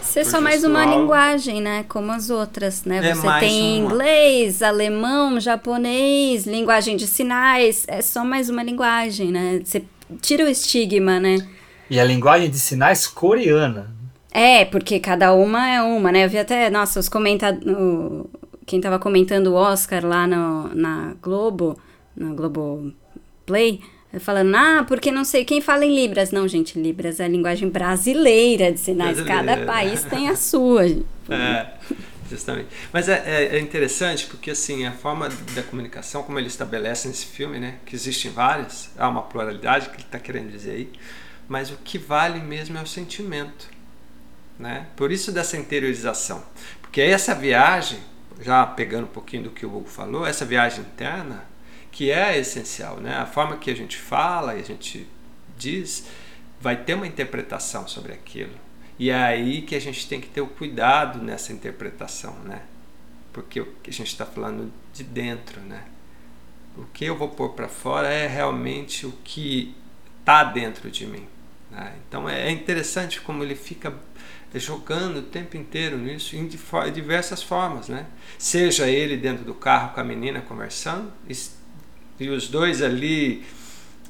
Ser só mais uma linguagem, né? Como as outras, né? É Você tem uma. inglês, alemão, japonês, linguagem de sinais. É só mais uma linguagem, né? Você tira o estigma, né? E a linguagem de sinais coreana. É, porque cada uma é uma, né? Eu vi até, nossa, os comentários. Quem tava comentando o Oscar lá no, na Globo, na Globo Play, falando, ah, porque não sei quem fala em Libras. Não, gente, Libras é a linguagem brasileira de sinais. Cada Brasileira. país tem a sua. É, justamente. Mas é, é- é interessante porque assim a forma da comunicação, como ele estabelece nesse filme, né, que existem várias, há uma pluralidade que ele está querendo dizer aí, mas o que vale mesmo é o sentimento, né? Por isso dessa interiorização, porque essa viagem, já pegando um pouquinho do que o Hugo falou, essa viagem interna que é essencial, né? A forma que a gente fala e a gente diz vai ter uma interpretação sobre aquilo. E é aí que a gente tem que ter o cuidado nessa interpretação, né? Porque o que a gente está falando de dentro, né? O que eu vou pôr para fora é realmente o que está dentro de mim. né? Então é interessante como ele fica jogando o tempo inteiro nisso em diversas formas, né? Seja ele dentro do carro com a menina conversando e, os dois ali,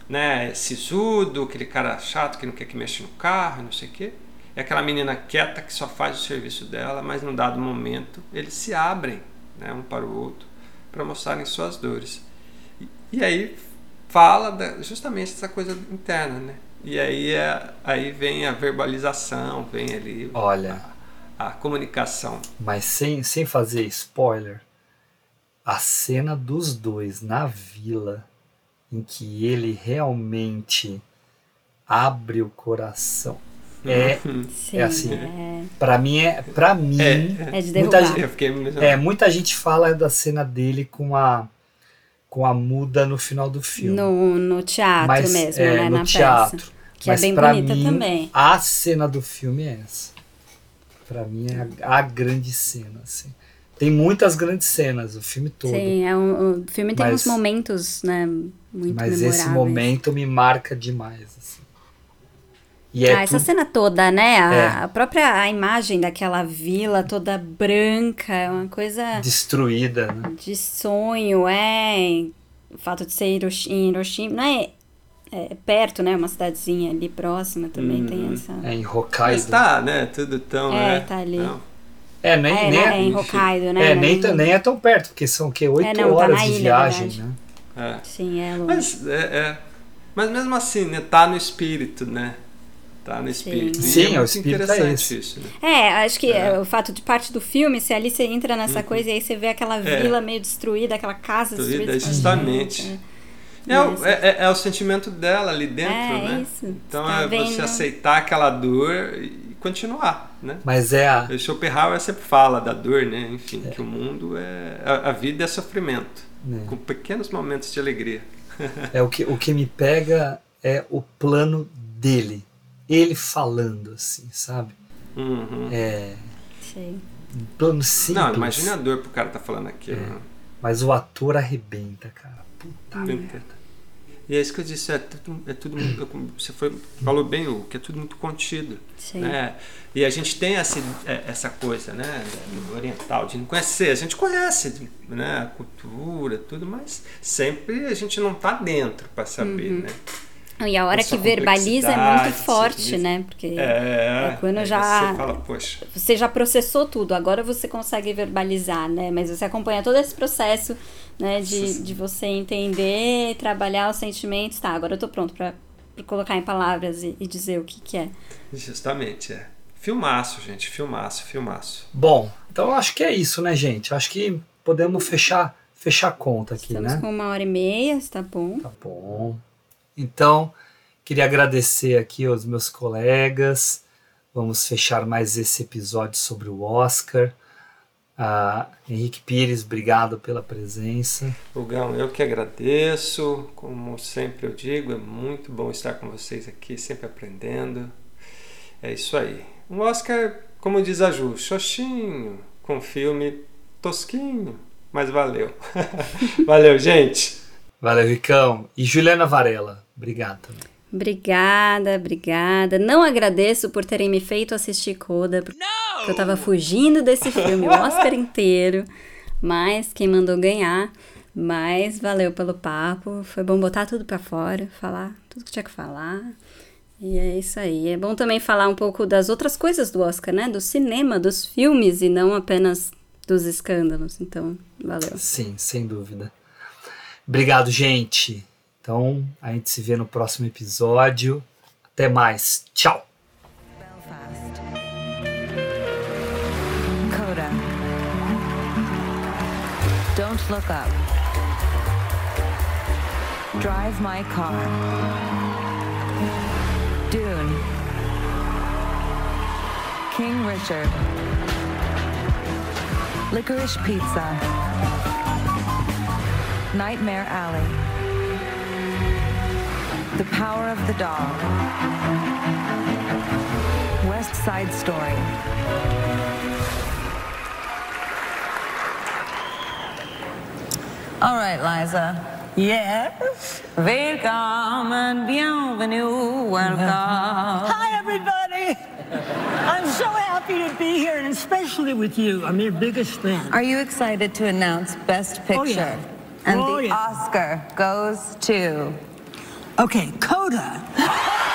né, sisudo, aquele cara chato que não quer que mexa no carro, não sei o quê. E aquela menina quieta que só faz o serviço dela, mas num dado momento eles se abrem, né, um para o outro, para mostrarem suas dores. E, e aí fala da- justamente essa coisa interna, né? E aí, é, aí vem a verbalização, vem ali Olha. a, a comunicação. Mas sem, sem fazer spoiler, a cena dos dois na vila, em que ele realmente abre o coração. É, Sim, é assim, é. Pra mim é, para mim, É de muita, derrubar. gente- Eu fiquei mesmo- é, muita gente fala da cena dele com a com a muda no final do filme. No, no teatro Mas, mesmo, é, né? no na teatro. peça. Que Mas é bem pra bonita mim, também. A cena do filme é essa. Pra mim é a, a grande cena, assim. Tem muitas grandes cenas, o filme todo. Sim, é um, o filme tem Mas- uns momentos, né? Muito mas memoráveis. esse momento me marca demais. Assim. E é ah, essa tudo- cena toda, né? A, É. a própria a imagem daquela vila toda branca, é uma coisa destruída, né? de sonho, é. O fato de ser em Hiroshima, não é, é perto, né? Uma cidadezinha ali próxima também tem essa. É em Mas Hokkaido. tá, né? Tudo tão. É, né? tá ali. Não. É, nem, É, nem, né, é em Hokkaido, né? É, nem, é- tão- nem é tão perto, porque são o quê? Oito É, não, tá horas na de ilha, viagem, verdade. né? É. Sim, é longe. Mas, é, é. Mas mesmo assim, né? Tá no espírito, né? Tá no espírito. E Sim, é o espírito é interessante esse. isso, né? É, acho que É. o fato de parte do filme, se ali você entra nessa Uhum. coisa e aí você vê aquela É. vila meio destruída, aquela casa destruída. Você fala, justamente. "Gente, É, o- é, é- é o sentimento dela ali dentro, É, né? isso. Então Você tá é você vendo. aceitar aquela dor e continuar, né? Mas é a. O Schopenhauer sempre fala da dor, né? Enfim, que o mundo é. A, a vida é sofrimento, É. com pequenos momentos de alegria. É o que, o que me pega é o plano dele. Ele falando, assim, sabe? Uhum. É. Sei. Um plano simples. Não, imagina a dor pro cara tá falando aquilo. É. né? Mas o ator arrebenta, cara. Puta merda. E é isso que eu disse, é tudo, é tudo muito- você foi, falou bem, o que é tudo muito contido. Sim. Né? E a gente tem essa, é, essa coisa né, do oriental, de não conhecer. A gente conhece né, a cultura, tudo, mas sempre a gente não está dentro para saber. Uhum. Né? E a hora que verbaliza é muito forte, né? Porque É, quando aí já Você fala, poxa. você já processou tudo, agora você consegue verbalizar, né? Mas você acompanha todo esse processo, né? De, de você entender, trabalhar os sentimentos. Tá, agora eu tô pronto pra, pra colocar em palavras e, e dizer o que que é. Justamente, é. Filmaço, gente, filmaço, filmaço. Bom, então eu acho que é isso, né, gente? Acho que podemos fechar, fechar a conta aqui, Estamos né? com uma hora e meia, tá bom. Tá bom. Então, queria agradecer aqui aos meus colegas. Vamos fechar mais esse episódio sobre o Oscar. Ah, Henrique Pires, obrigado pela presença. Lugão, eu que agradeço. Como sempre eu digo, é muito bom estar com vocês aqui, sempre aprendendo. É isso aí. Um Oscar, como diz a Ju, xoxinho, com filme tosquinho, mas valeu. valeu, gente. Valeu, Ricão. E Juliana Varela, obrigado também. Obrigada, obrigada. Não agradeço por terem me feito assistir Coda, porque eu tava fugindo desse filme o Oscar inteiro. Mas quem mandou ganhar. Mas valeu pelo papo. Foi bom botar tudo pra fora, falar tudo que tinha que falar. E é isso aí. É bom também falar um pouco das outras coisas do Oscar, né? Do cinema, dos filmes e não apenas dos escândalos. Então, valeu. Sim, sem dúvida. Obrigado, gente. Então, a gente se vê no próximo episódio. Até mais. Tchau. Coda. Don't look up. Drive my car. Dune. King Richard. Licorice Pizza. Nightmare Alley. The Power of the Dog. West Side Story. All right, Liza. Yes. Welcome and bienvenue. Welcome. Hi, everybody. I'm so happy to be here, and especially with you. I'm your biggest fan. Are you excited to announce Best Picture? Oh, yeah. And Oh, the yeah. Oscar goes to. Okay, Coda.